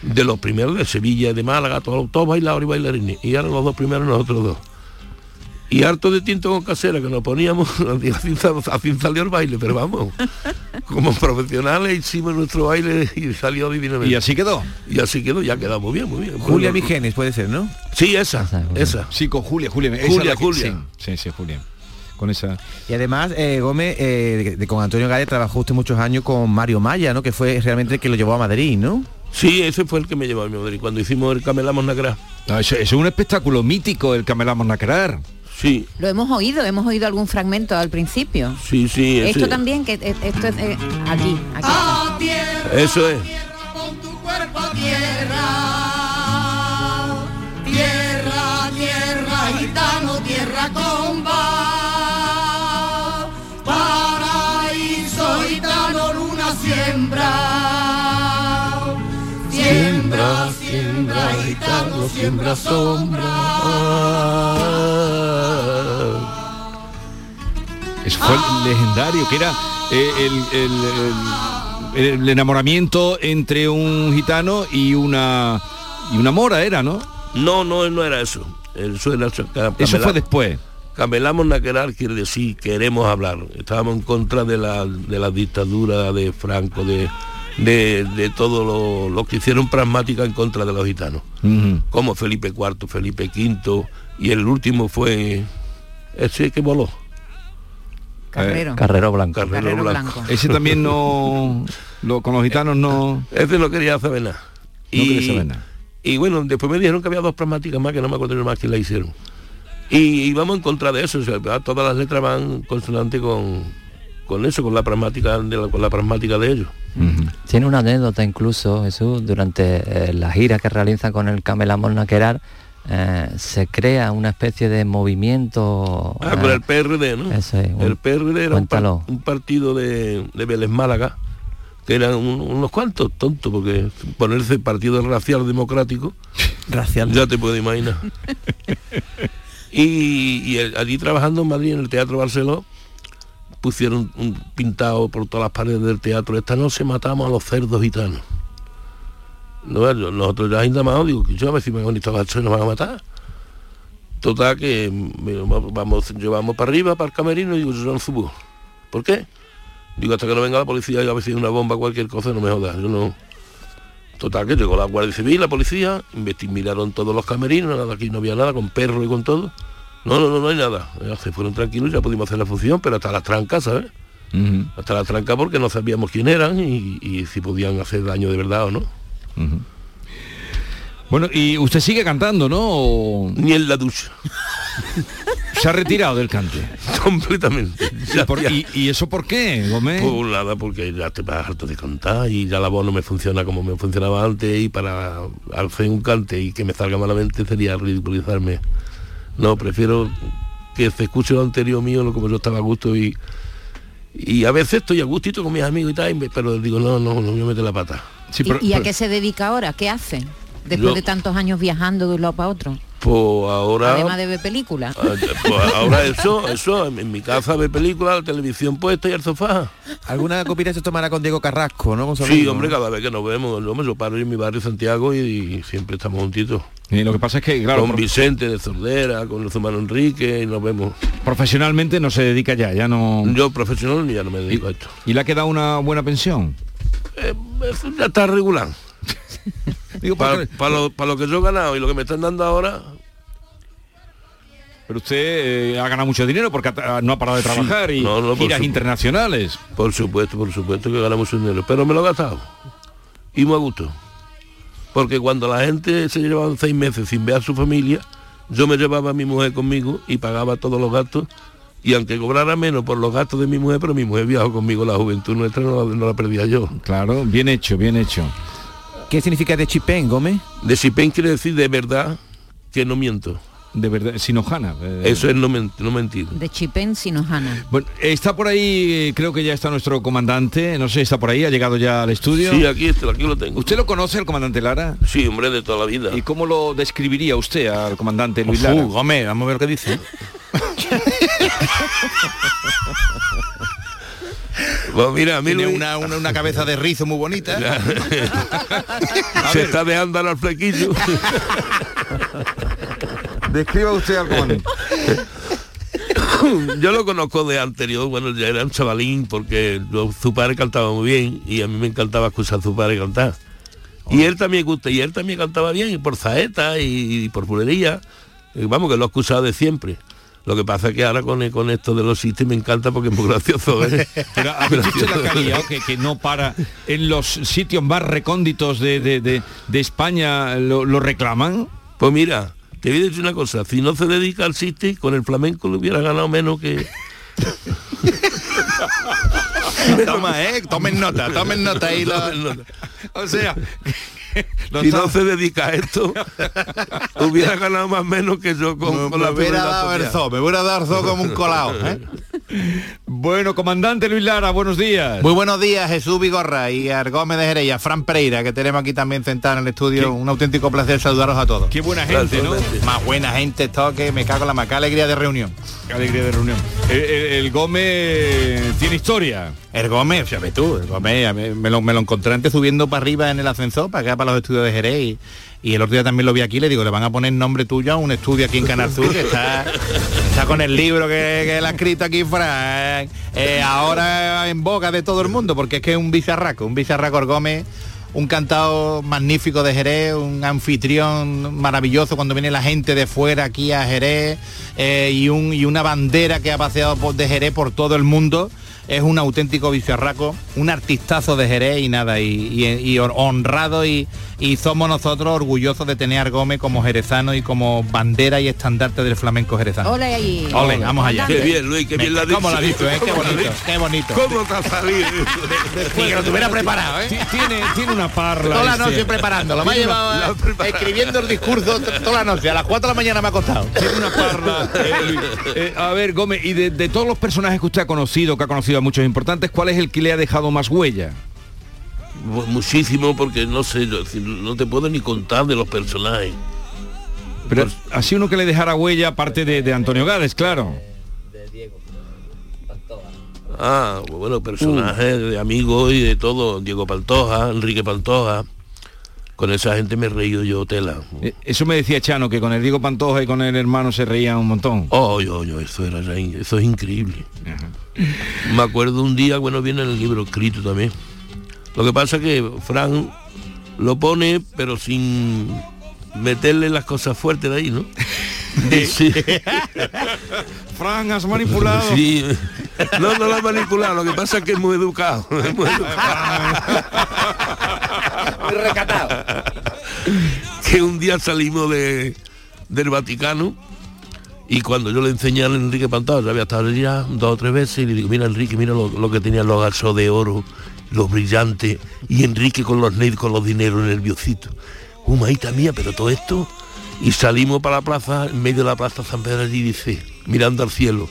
de los primeros de Sevilla, de Málaga, todos, todos bailadores y bailarines. Y eran los dos primeros nosotros dos. Y harto de tinto con casera que nos poníamos, sal- así salió el baile, pero vamos, como profesionales hicimos nuestro baile y salió divinamente. Y así quedó. Y así quedó, ya quedó muy bien, muy bien. Julia Bueno, Migenes puede ser, ¿no? Sí, esa, esa. Sí, con Julia, Julia. esa Julia, es la que- Julia. Sí, sí, sí, Julia. Con esa... Y además, eh, Gómez, eh, de- de- con Antonio Gale trabajó usted muchos años con Mario Maya, ¿no? Que fue realmente el que lo llevó a Madrid, ¿no? Sí, ese fue el que me llevó a mi Madrid cuando hicimos el Camelamos Nacra. No, eso, eso es un espectáculo mítico, el Camelamos Nacrar. Sí, Lo hemos oído, hemos oído algún fragmento al principio. sí, sí. ese- Esto también, que eh, esto es eh, aquí, aquí. Eso es. Tierra, tierra, gitano, tierra comba. Paraíso gitano, luna siembra. Siembra, siembra, gitano, siembra sombra. Eso fue legendario, que era eh, el, el- el- el enamoramiento entre un gitano y una y una mora era, ¿no? No, no, no era eso. Eso, era, Eso fue después. Camelamos Naquerar quiere decir queremos hablar. Estábamos en contra de la, de la dictadura de Franco, de, de, de todo lo, lo que hicieron pragmática en contra de los gitanos. Como Felipe IV, Felipe V, y el último fue ese que voló. Carrero. Carrero Blanco. Carrero, Carrero Blanco. Blanco. Ese también no lo, con los gitanos no. Ese no quería saber nada. No quería saber nada. Y bueno, después me dijeron que había dos pragmáticas más, que no me acuerdo más quién la hicieron. Y íbamos en contra de eso, o sea, todas las letras van consonante con, con eso, con la pragmática de, la, con la pragmática de ellos. Tiene una anécdota incluso, Jesús, durante eh, la gira que realiza con el Camelamos Naquerar, eh, se crea una especie de movimiento... Ah, eh, con el PRD, ¿no? eso es, un- el PRD era un, par- cuéntalo. un partido de, de Vélez Málaga, que eran un- unos cuantos tontos, porque ponerse partido racial democrático, Racial. ya te puedo imaginar. y y el- allí trabajando en Madrid, en el Teatro Barceló, pusieron un pintado por todas las paredes del teatro, esta noche matamos a los cerdos gitanos. No, yo- nosotros ya indamado, digo, que yo a ver si me han estado nos van a matar. Total que vamos, llevamos para arriba, para el camerino, y digo, yo no subo. ¿Por qué? Digo, hasta que no venga la policía y a ver si hay una bomba, cualquier cosa, no me jodas. Yo no. Total, que llegó la Guardia Civil, la policía, miraron todos los camerinos, nada, aquí no había nada, con perro y con todo. No, no, no, no hay nada. Ya se fueron tranquilos, ya pudimos hacer la función, pero hasta las trancas, ¿sabes? Hasta las trancas porque no sabíamos quién eran y, y si podían hacer daño de verdad o no. Bueno, y usted sigue cantando, ¿no? O- Ni en la ducha. Se ha retirado del cante. Completamente. ¿Y, por- y- y eso por qué, Gómez? Pues nada, porque ya te vas harto de cantar y ya la voz no me funciona como me funcionaba antes y para hacer un cante y que me salga malamente sería ridiculizarme. No, prefiero que se escuche lo anterior mío, lo como yo estaba a gusto y, y a veces estoy a gustito con mis amigos y tal, pero digo, no, no, no me mete la pata. ¿Y, y a qué se dedica ahora? ¿Qué hace? Después Yo- de tantos años viajando de un lado para otro. Pues ahora... Además de ver películas. Ah, pues ahora eso, eso, en mi casa ve películas, la televisión puesta y el sofá. ¿Alguna copita se tomará con Diego Carrasco, no? Con Sí, amigo, hombre, ¿no? cada vez que nos vemos, hombre, yo paro en mi barrio Santiago y, y siempre estamos juntitos. Y lo que pasa es que, claro, con Vicente de Sordera, con los hermanos Enrique, y nos vemos. profesionalmente no se dedica ya, ya no... Yo profesional ya no me dedico a esto. ¿Y le ha quedado una buena pensión? Ya está regular. para, para lo, para lo que yo he ganado y lo que me están dando ahora, Pero usted eh, ha ganado mucho dinero porque ha- no ha parado de trabajar y No, giras internacionales. por supuesto, por supuesto que ganamos un dinero, pero me lo he gastado. Y me gusto. Porque cuando la gente se llevaban seis meses sin ver a su familia, yo me llevaba a mi mujer conmigo y pagaba todos los gastos. Y aunque cobrara menos por los gastos de mi mujer, pero mi mujer viajó conmigo, la juventud nuestra no la, no la perdía yo. Claro, bien hecho, bien hecho. ¿Qué significa de chipén, Gómez? De chipén quiere decir de verdad que no miento. De verdad, sinojana. eh. Eso es no, men- no mentir. De Chipén Sinojana. Bueno, está por ahí, eh, creo que ya está nuestro comandante, no sé, está por ahí, ha llegado ya al estudio. Sí, aquí, está, aquí lo tengo. ¿Usted lo conoce, el comandante Lara? Sí, hombre, de toda la vida. ¿Y cómo lo describiría usted al comandante Luis Uf, Lara? Gómez, vamos a ver qué dice. Pues mira, a mí Tiene Luis- una, una, una cabeza de rizo muy bonita. se está dejando al flequillo. Describa usted al comandante. Yo lo conozco de anterior, bueno, ya era un chavalín porque su padre cantaba muy bien y a mí me encantaba escuchar a su padre cantar. Y él también gusta, y él también cantaba bien, y por saeta y, y por bulería. Y vamos, que lo he escuchado de siempre. Lo que pasa es que ahora con, con esto de los sitios me encanta porque es muy gracioso. ¿eh? Pero ¿ha visto usted la calidad que, que no para en los sitios más recónditos de, de- de- de España lo, lo reclaman? Pues mira, te voy a decir una cosa, si no se dedica al City, con el flamenco le hubiera ganado menos que... Toma, eh, tomen nota, tomen nota ahí. lo- O sea, si no se dedica a esto, hubiera ganado más menos que yo con, con me la hubiera primera dado el zoo, me hubiera dado el zoo como un colado. ¿eh? Bueno, comandante Luis Lara, buenos días. Muy buenos días, Jesús Vigorra y a Gómez de Jerez y a Fran Pereira, que tenemos aquí también sentado en el estudio. Un auténtico placer saludaros a todos. Qué buena gente, ¿no? Más buena gente, esto que me cago en la maca alegría de reunión. Alegría de reunión. El, Gómez tiene historia. El Gómez, fíjate tú, el Gómez, me lo, me lo encontré antes subiendo para arriba en el ascensor, para acá, para los estudios de Jerez, y, el otro día también lo vi aquí, le digo, le van a poner nombre tuyo a un estudio aquí en Canal que está, con el libro que, que él ha escrito aquí Fran, eh, ahora en boca de todo el mundo, porque es que es un bizarraco, un bizarraco el Gómez, un cantado magnífico de Jerez, un anfitrión maravilloso cuando viene la gente de fuera aquí a Jerez eh, y, y una bandera que ha paseado de Jerez por todo el mundo. Es un auténtico bicharraco, un artistazo de Jerez y nada, y, y- y honrado y, y somos nosotros orgullosos de tener a Gómez como jerezano y como bandera y estandarte del flamenco jerezano. Ole ahí. Ole, vamos allá. Qué bien, Luis, qué bien la ¿Cómo dicho. lo has dicho, eh? Qué ¿Cómo lo bonito, qué bonito. ¿Cómo te ha salido? Ni que lo tuviera preparado, ¿eh? Tiene, tiene una parla. Toda la noche preparándolo. Me ha llevado eh, escribiendo el discurso toda la noche. A las 4 de la mañana me ha costado. Tiene una parla. eh. Eh, a ver, Gómez, y de, de todos los personajes que usted ha conocido, que ha conocido a muchos importantes, ¿cuál es el que le ha dejado más huella? Mu- Muchísimo porque no sé, no te puedo ni contar de los personajes. Pero así uno que le dejara huella, aparte de, de Antonio Gades, claro. Ah, bueno, personajes de amigos y de todo. Diego Pantoja, Enrique Pantoja, con esa gente me he reído yo tela. Eh, Eso me decía Chano, que con el Diego Pantoja y con el hermano se reían un montón. Oh, yo, yo, eso era eso es increíble. Me acuerdo un día, bueno, viene en el libro escrito también. Lo que pasa es que Fran lo pone, pero sin meterle las cosas fuertes de ahí, ¿no? Sí. Fran, has manipulado. Sí. No, no lo ha manipulado, lo que pasa es que es muy educado. es muy educado. Recatado. que un día salimos de, del Vaticano y cuando yo le enseñé a Enrique Pantado, ya había estado ya dos o tres veces y le digo, mira Enrique, mira lo, que tenía los gasos de oro, los brillantes, y Enrique con los nails, con los dineros nerviositos. Humaita mía, pero todo esto. Y salimos para la plaza, en medio de la plaza San Pedro allí dice, mirando al cielo,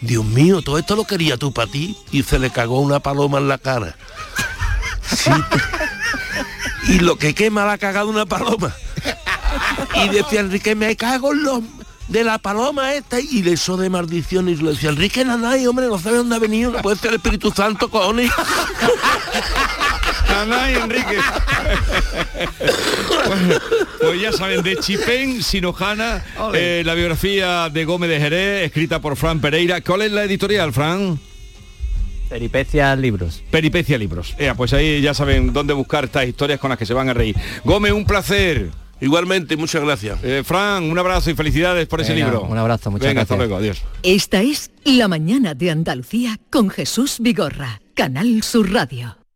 Dios mío, todo esto lo quería tú para ti, y se le cagó una paloma en la cara. Y lo que quema la ha cagado una paloma. Y decía Enrique, me cago en los de la paloma esta y le hizo de maldición y le decía, Enrique Nanay, hombre, no sabe dónde ha venido, no puede ser el Espíritu Santo, cojones. Nanay, Enrique. Bueno, pues ya saben, de Chipén, Sinojana, eh, la biografía de Gómez de Jerez, escrita por Fran Pereira. ¿Cuál es la editorial, Fran? Peripecia Libros. Peripecia Libros. Ea, pues ahí ya saben dónde buscar estas historias con las que se van a reír. Gómez, un placer. Igualmente, muchas gracias. Eh, Fran, un abrazo y felicidades por ese libro. un abrazo, muchas Venga, hasta gracias. luego, adiós. Esta es La mañana de Andalucía con Jesús Vigorra, Canal Sur Radio.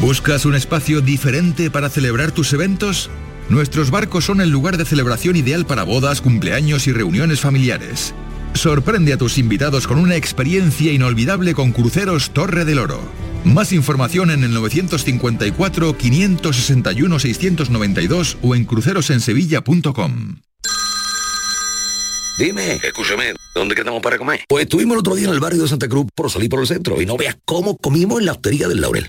¿Buscas un espacio diferente para celebrar tus eventos? Nuestros barcos son el lugar de celebración ideal para bodas, cumpleaños y reuniones familiares. Sorprende a tus invitados con una experiencia inolvidable con Cruceros Torre del Oro. Más información en el 954-561-692 o en crucerosensevilla.com. Dime, escúchame, ¿dónde quedamos para comer? Pues estuvimos el otro día en el barrio de Santa Cruz por salir por el centro y no veas cómo comimos en la hostería del Laurel.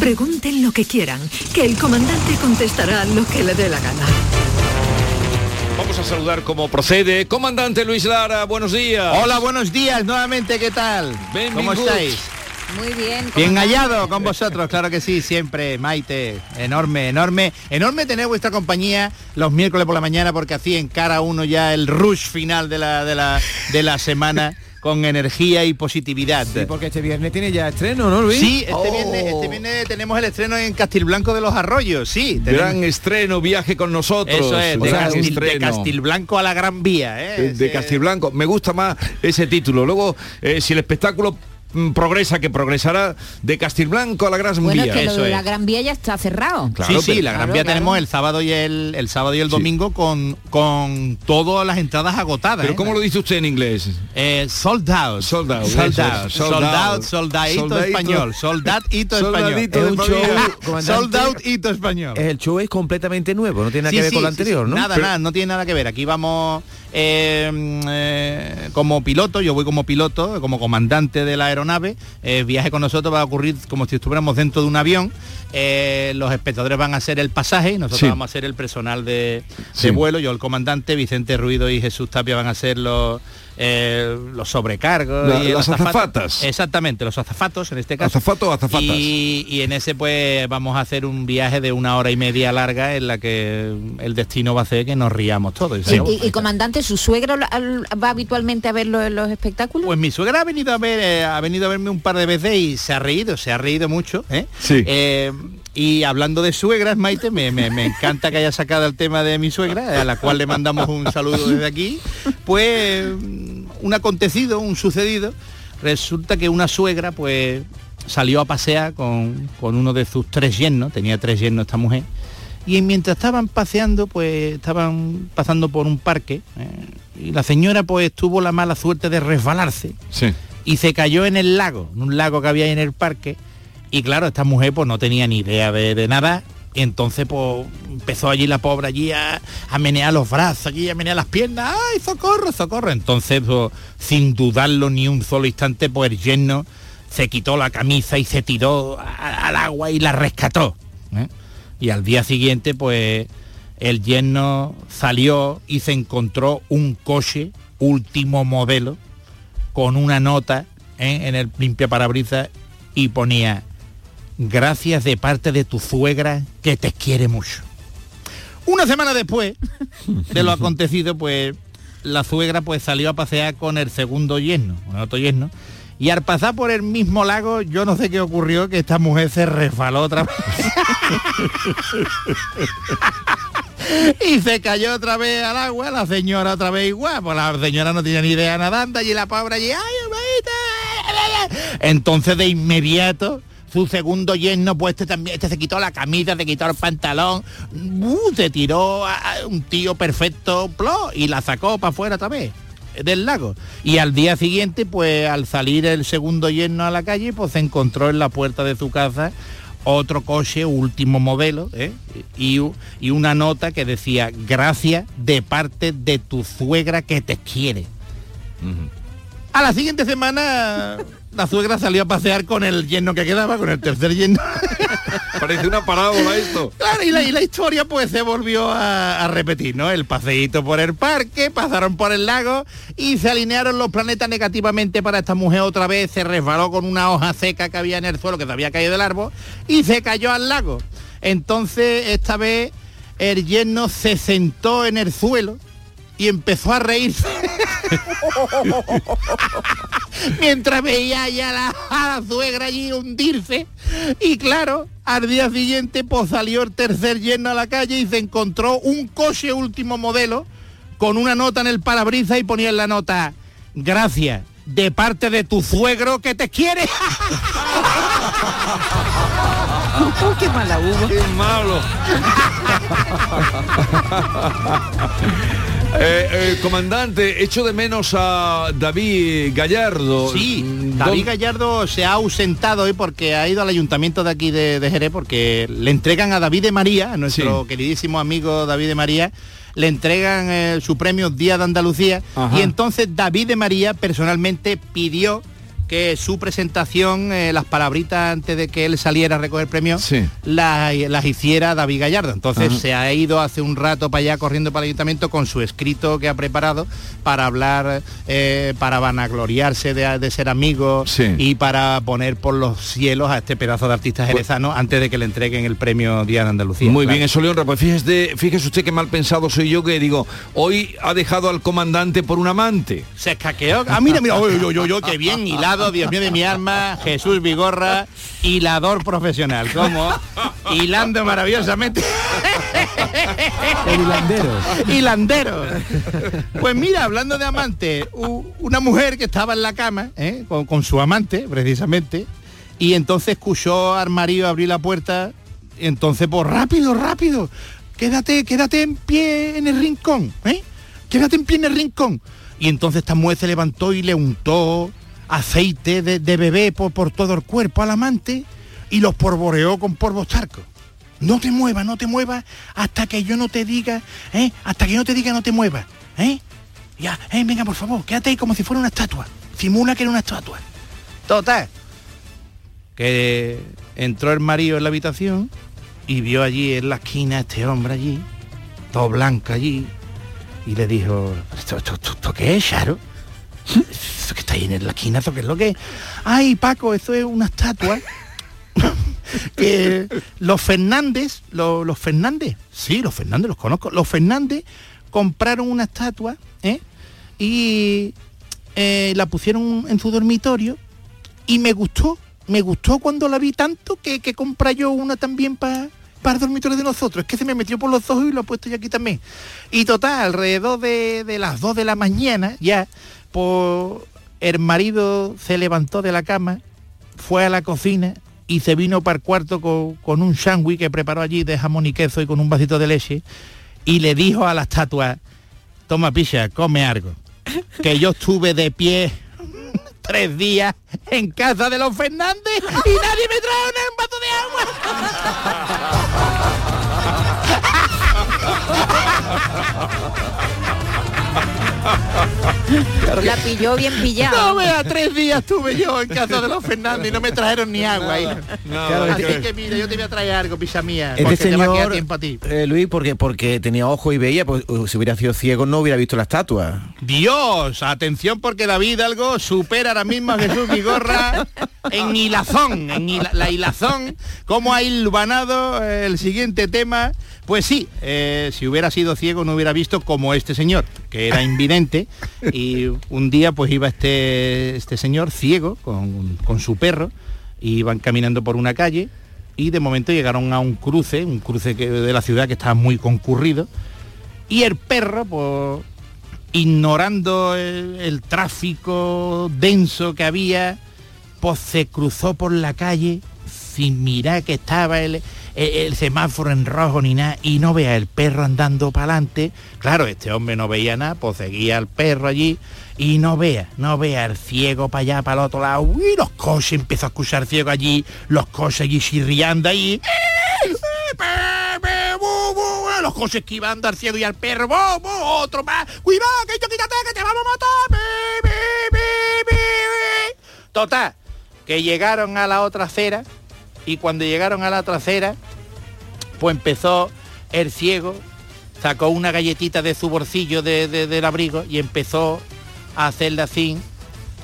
Pregunten lo que quieran, que el comandante contestará lo que le dé la gana. Vamos a saludar como procede. Comandante Luis Lara, buenos días. Hola, buenos días nuevamente, ¿qué tal? ¿Cómo estáis? Muy bien. Bien hallado con vosotros, claro que sí, siempre, Maite, enorme, enorme, enorme tener vuestra compañía los miércoles por la mañana porque así encara uno ya el rush final de la, de la, de la semana con energía y positividad. Sí, porque este viernes tiene ya estreno, ¿no, Luis? Sí, este, Oh. viernes, este viernes tenemos el estreno en Castilblanco de los Arroyos, sí. tenemos- Gran estreno, viaje con nosotros. Eso es, de, Castil- de. Castilblanco a la Gran Vía, ¿eh? de Castilblanco. Me gusta más ese título. Luego, eh, si el espectáculo progresa, que progresará de Castilblanco a la Gran Bueno, Vía. es que lo de la Gran Vía ya está cerrado. sí, sí, la Gran Vía tenemos el sábado y el, el sábado y el domingo con, con todas las entradas agotadas. Pero ¿eh? ¿cómo lo dice usted en inglés? Eh, sold out. Sold out. Sold es. out. Sold out. Soldadito español. Soldadito español. Sold out hito español. El show es completamente nuevo, no tiene nada Sí, que ver sí, con lo sí, anterior, sí. ¿no? Nada, nada, no tiene nada que ver. Aquí vamos eh, eh, como piloto, yo voy como piloto, como comandante de la aeronave. El viaje con nosotros va a ocurrir como si estuviéramos dentro de un avión. Eh, los espectadores van a ser el pasaje y nosotros Sí. vamos a ser el personal de, vuelo. Yo el comandante, Vicente Ruido y Jesús Tapia van a ser los, eh, los sobrecargos. La- y las azafato. azafatas. Exactamente, los azafatos en este caso. ¿Azafato o azafatas? Y, y en ese pues vamos a hacer un viaje de una hora y media larga en la que el destino va a hacer que nos riamos todos. Y, y- y, comandante, ¿su al- va habitualmente a verlo en los espectáculos? Pues mi suegra ha venido a ver, eh, ha venido a verme un par de veces y se ha reído, se ha reído mucho. ¿eh? Sí. Eh, y hablando de suegras, Maite, me, me- me encanta que haya sacado el tema de mi suegra, a la cual le mandamos un saludo desde aquí. Pues un acontecido, un sucedido. Resulta que una suegra, pues, salió a pasear con, con uno de sus tres yernos, tenía tres yernos esta mujer. Y mientras estaban paseando, pues estaban pasando por un parque. eh, y la señora pues tuvo la mala suerte de resbalarse Sí. y se cayó en el lago, en un lago que había ahí en el parque. Y claro, esta mujer pues no tenía ni idea de, nada. Entonces pues empezó allí la pobre allí a, a menear los brazos, allí a menear las piernas. ¡Ay, socorro, socorro! Entonces, pues, sin dudarlo ni un solo instante, pues el yerno se quitó la camisa y se tiró al agua y la rescató. ¿eh? Y al día siguiente, pues, el yerno salió y se encontró un coche último modelo con una nota ¿eh? en el limpia parabrisas y ponía gracias de parte de tu suegra que te quiere mucho. Una semana después de lo acontecido, pues la suegra pues salió a pasear con el segundo yerno, con el otro yerno, y al pasar por el mismo lago, yo no sé qué ocurrió, que esta mujer se resbaló otra vez. y se cayó otra vez al agua, la señora otra vez igual, pues la señora no tenía ni idea nadando, y la pobre allí, ¡ay! Entonces de inmediato su segundo yerno, pues este también, este se quitó la camisa, se quitó el pantalón, ¡uh! se tiró a a un tío perfecto, ¡plo! y la sacó para afuera otra vez del lago. Y al día siguiente, pues al salir el segundo yerno a la calle, pues se encontró en la puerta de su casa otro coche último modelo ¿eh? y, y una nota que decía gracias de parte de tu suegra que te quiere. A la siguiente semana la suegra salió a pasear con el yerno que quedaba, con el tercer yerno. Parece una parábola esto. Claro, y la, y la historia pues se volvió a, a repetir, ¿no? El paseíto por el parque, pasaron por el lago y se alinearon los planetas negativamente para esta mujer otra vez, se resbaló con una hoja seca que había en el suelo, que se había caído del árbol, y se cayó al lago. Entonces, esta vez, el yerno se sentó en el suelo y empezó a reírse. Mientras veía ya a la, a la suegra allí hundirse. Y claro, al día siguiente pues salió el tercer yerno a la calle y se encontró un coche último modelo con una nota en el parabrisas y ponía en la nota, gracias, de parte de tu suegro que te quiere. ¡Qué mala hubo! ¡Qué malo! Eh, eh, comandante, echo de menos a David Gallardo. Sí, Mm, David ¿dónde- Gallardo se ha ausentado hoy porque ha ido al ayuntamiento de aquí de, de Jerez porque le entregan a David de María, a nuestro queridísimo amigo David de María, le entregan eh, su premio Día de Andalucía Ajá. y entonces David de María personalmente pidió que su presentación, eh, las palabritas antes de que él saliera a recoger premios, las, las hiciera David Gallardo. Entonces Ajá. se ha ido hace un rato para allá corriendo para el ayuntamiento con su escrito que ha preparado para hablar, eh, para vanagloriarse de, de ser amigo y para poner por los cielos a este pedazo de artista jerezano antes de que le entreguen el premio Día de Andalucía. Muy Claro. bien, eso le honra. Pues fíjese, fíjese usted qué mal pensado soy yo que digo, hoy ha dejado al comandante por un amante. Se escaqueó. Ah, mira, mira, uy, uy, qué bien hilado, Dios mío de mi alma, Jesús Vigorra, hilador profesional. ¿Cómo? Hilando maravillosamente. El hilandero. Hilandero. Pues mira, hablando de amante, una mujer que estaba en la cama ¿eh? con, con su amante, precisamente, y entonces escuchó al marido abrir la puerta, y entonces, pues rápido, rápido, quédate, quédate en pie en el rincón, ¿eh? Quédate en pie en el rincón. Y entonces esta mujer se levantó y le untó aceite de, bebé por, por todo el cuerpo al amante y los porboreó con polvos charcos. No te muevas, no te muevas hasta que yo no te diga, ¿eh? Hasta que yo no te diga no te muevas, ¿eh? Ya, eh, venga, por favor, quédate ahí como si fuera una estatua. Simula que era una estatua. Total. Que entró el marido en la habitación y vio allí en la esquina a este hombre allí, todo blanco allí, y le dijo, ¿esto, esto, esto- esto qué es, Charo? ¿Esto que está ahí en la esquina? ¿Esto qué es lo que es? Ay, Paco, eso es una estatua que los Fernández, lo- los, Fernández, sí, los Fernández los conozco, los Fernández compraron una estatua ¿eh? y eh, la pusieron en su dormitorio y me gustó, me gustó cuando la vi tanto que, que compré yo una también para para el dormitorio de nosotros. Es que se me metió por los ojos y lo he puesto yo aquí también. Y total, alrededor de, de las 2 de la mañana ya, el marido se levantó de la cama, fue a la cocina y se vino para el cuarto con, con un sándwich que preparó allí de jamón y queso y con un vasito de leche y le dijo a la estatua, toma picha, come algo. Que yo estuve de pie tres días en casa de los Fernández y nadie me trajo un vaso de agua. La pilló bien. No vea, tres días estuve yo en casa de los Fernández y no me trajeron ni agua ahí. Claro, Así este- que mira, yo te voy a traer algo, picha mía. Este porque te va a quedar señor, tiempo a ti. eh, Luis, porque, porque tenía ojo y veía, pues uh, si hubiera sido ciego no hubiera visto la estatua. Dios, atención porque David algo supera ahora mismo a Jesús Vigorra en hilazón, en hila- la hilazón, cómo ha hilvanado el siguiente tema. Pues sí, eh, si hubiera sido ciego no hubiera visto como este señor, que era invidente, y un día pues iba este, este señor ciego con, con su perro, y iban caminando por una calle, y de momento llegaron a un cruce, un cruce que- de la ciudad que estaba muy concurrido, y el perro, pues ignorando el, el tráfico denso que había, pues se cruzó por la calle sin mirar que estaba el, el- el semáforo en rojo ni nada y no vea el perro andando para adelante. Claro, este hombre no veía nada, pues seguía al perro allí y no vea, no vea el ciego para allá, para el otro lado. Y los coches, empezó a escuchar ciego allí, los coches allí chirriando allí. Los coches esquivando al ciego y al perro. ¡Bu, bu! Otro más. Cuidado, que yo quítate, que te vamos a matar. Total, que llegaron a la otra acera y cuando llegaron a la otra acera, pues empezó el ciego, sacó una galletita de su bolsillo de- de- del abrigo y empezó a hacerle así,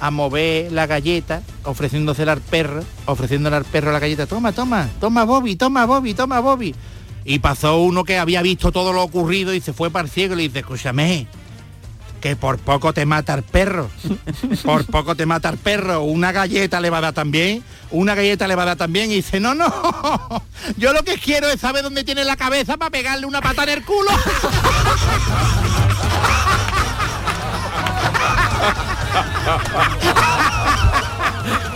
a mover la galleta, ofreciéndosela al perro, ofreciéndole al perro la galleta, toma, toma, toma Bobby, toma Bobby, toma Bobby. Y pasó uno que había visto todo lo ocurrido y se fue para el ciego y le dice, escúchame, que por poco te mata el perro. Por poco te mata el perro. Una galleta le va a dar también. Una galleta le va a dar también. Y dice, no, no. Yo lo que quiero es saber dónde tiene la cabeza para pegarle una pata en el culo.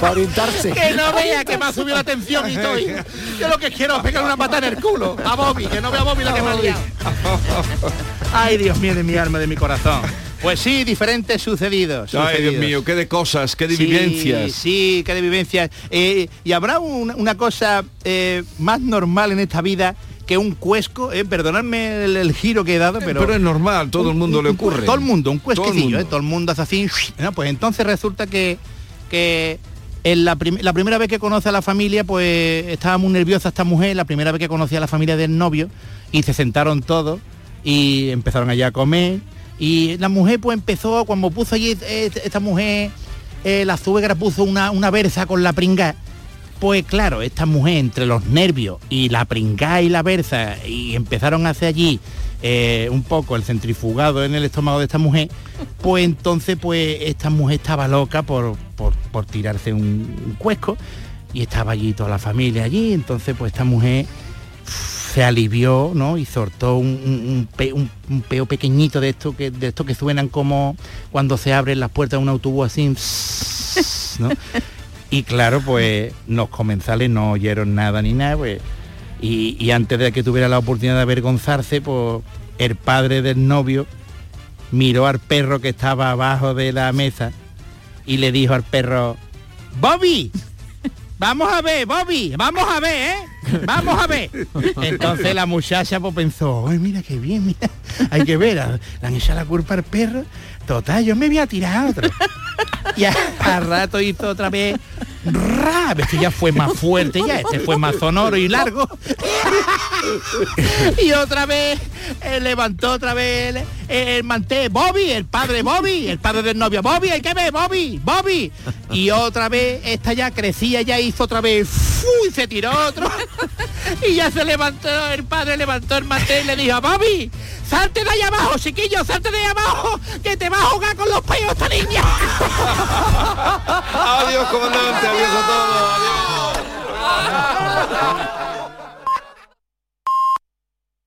Para orientarse. Que no vea que me ha subido la tensión y estoy. Yo lo que quiero es pegarle una pata en el culo. A Bobby, que no vea a Bobby la que me ha liado. Ay, Dios mío, de mi alma, de mi corazón. Pues sí, diferentes sucedidos. Ay, Dios mío, qué de cosas, qué de Sí, vivencias. Sí, qué de vivencias. Eh, y habrá una, una cosa eh, más normal en esta vida que un cuesco, eh, perdonadme el, el giro que he dado, pero... Pero es normal, todo el mundo le ocurre. Todo el mundo, un Todo el cuesquecillo, mundo. ¿eh? todo el mundo hace así. ¿no? Pues entonces resulta que que en la, prim- la primera vez que conoce a la familia, pues estaba muy nerviosa esta mujer, la primera vez que conocía a la familia del novio, y se sentaron todos y empezaron allá a comer. Y la mujer pues empezó, cuando puso allí eh, esta mujer, eh, la suegra puso una, una berza con la pringá. Pues claro, esta mujer entre los nervios y la pringá y la berza, y empezaron a hacer allí eh, un poco el centrifugado en el estómago de esta mujer, pues entonces pues esta mujer estaba loca por, por, por tirarse un, un cuesco y estaba allí toda la familia allí, entonces pues esta mujer se alivió, ¿no? Y soltó un, un- un peo pequeñito de esto que de esto que suenan como cuando se abren las puertas de un autobús así, ¿no? Y claro, pues los comensales no oyeron nada ni nada, pues. Y, y antes de que tuviera la oportunidad de avergonzarse, pues el padre del novio miró al perro que estaba abajo de la mesa y le dijo al perro, Bobby, vamos a ver, Bobby, vamos a ver, ¿eh? Vamos a ver. Entonces la muchacha pues pensó, ay, mira qué bien, mira, hay que ver, le han echado la culpa al perro. Total, yo me voy a tirar a otro. Y a, a rato hizo otra vez, ra, que ya fue más fuerte, ya este fue más sonoro y largo. y otra vez eh, levantó otra vez el, el mantel, Bobby, el padre Bobby, el padre del novio, Bobby, hay que ver, Bobby, Bobby. Y otra vez, esta ya crecía, ya hizo otra vez, ¡fu! y se tiró otro. y ya se levantó, el padre levantó el mantel y le dijo, Bobby, salte de ahí abajo, chiquillo, salte de ahí abajo, que te vas a jugar con los peos esta niña. Adiós, comandante, adiós a todos. Adiós.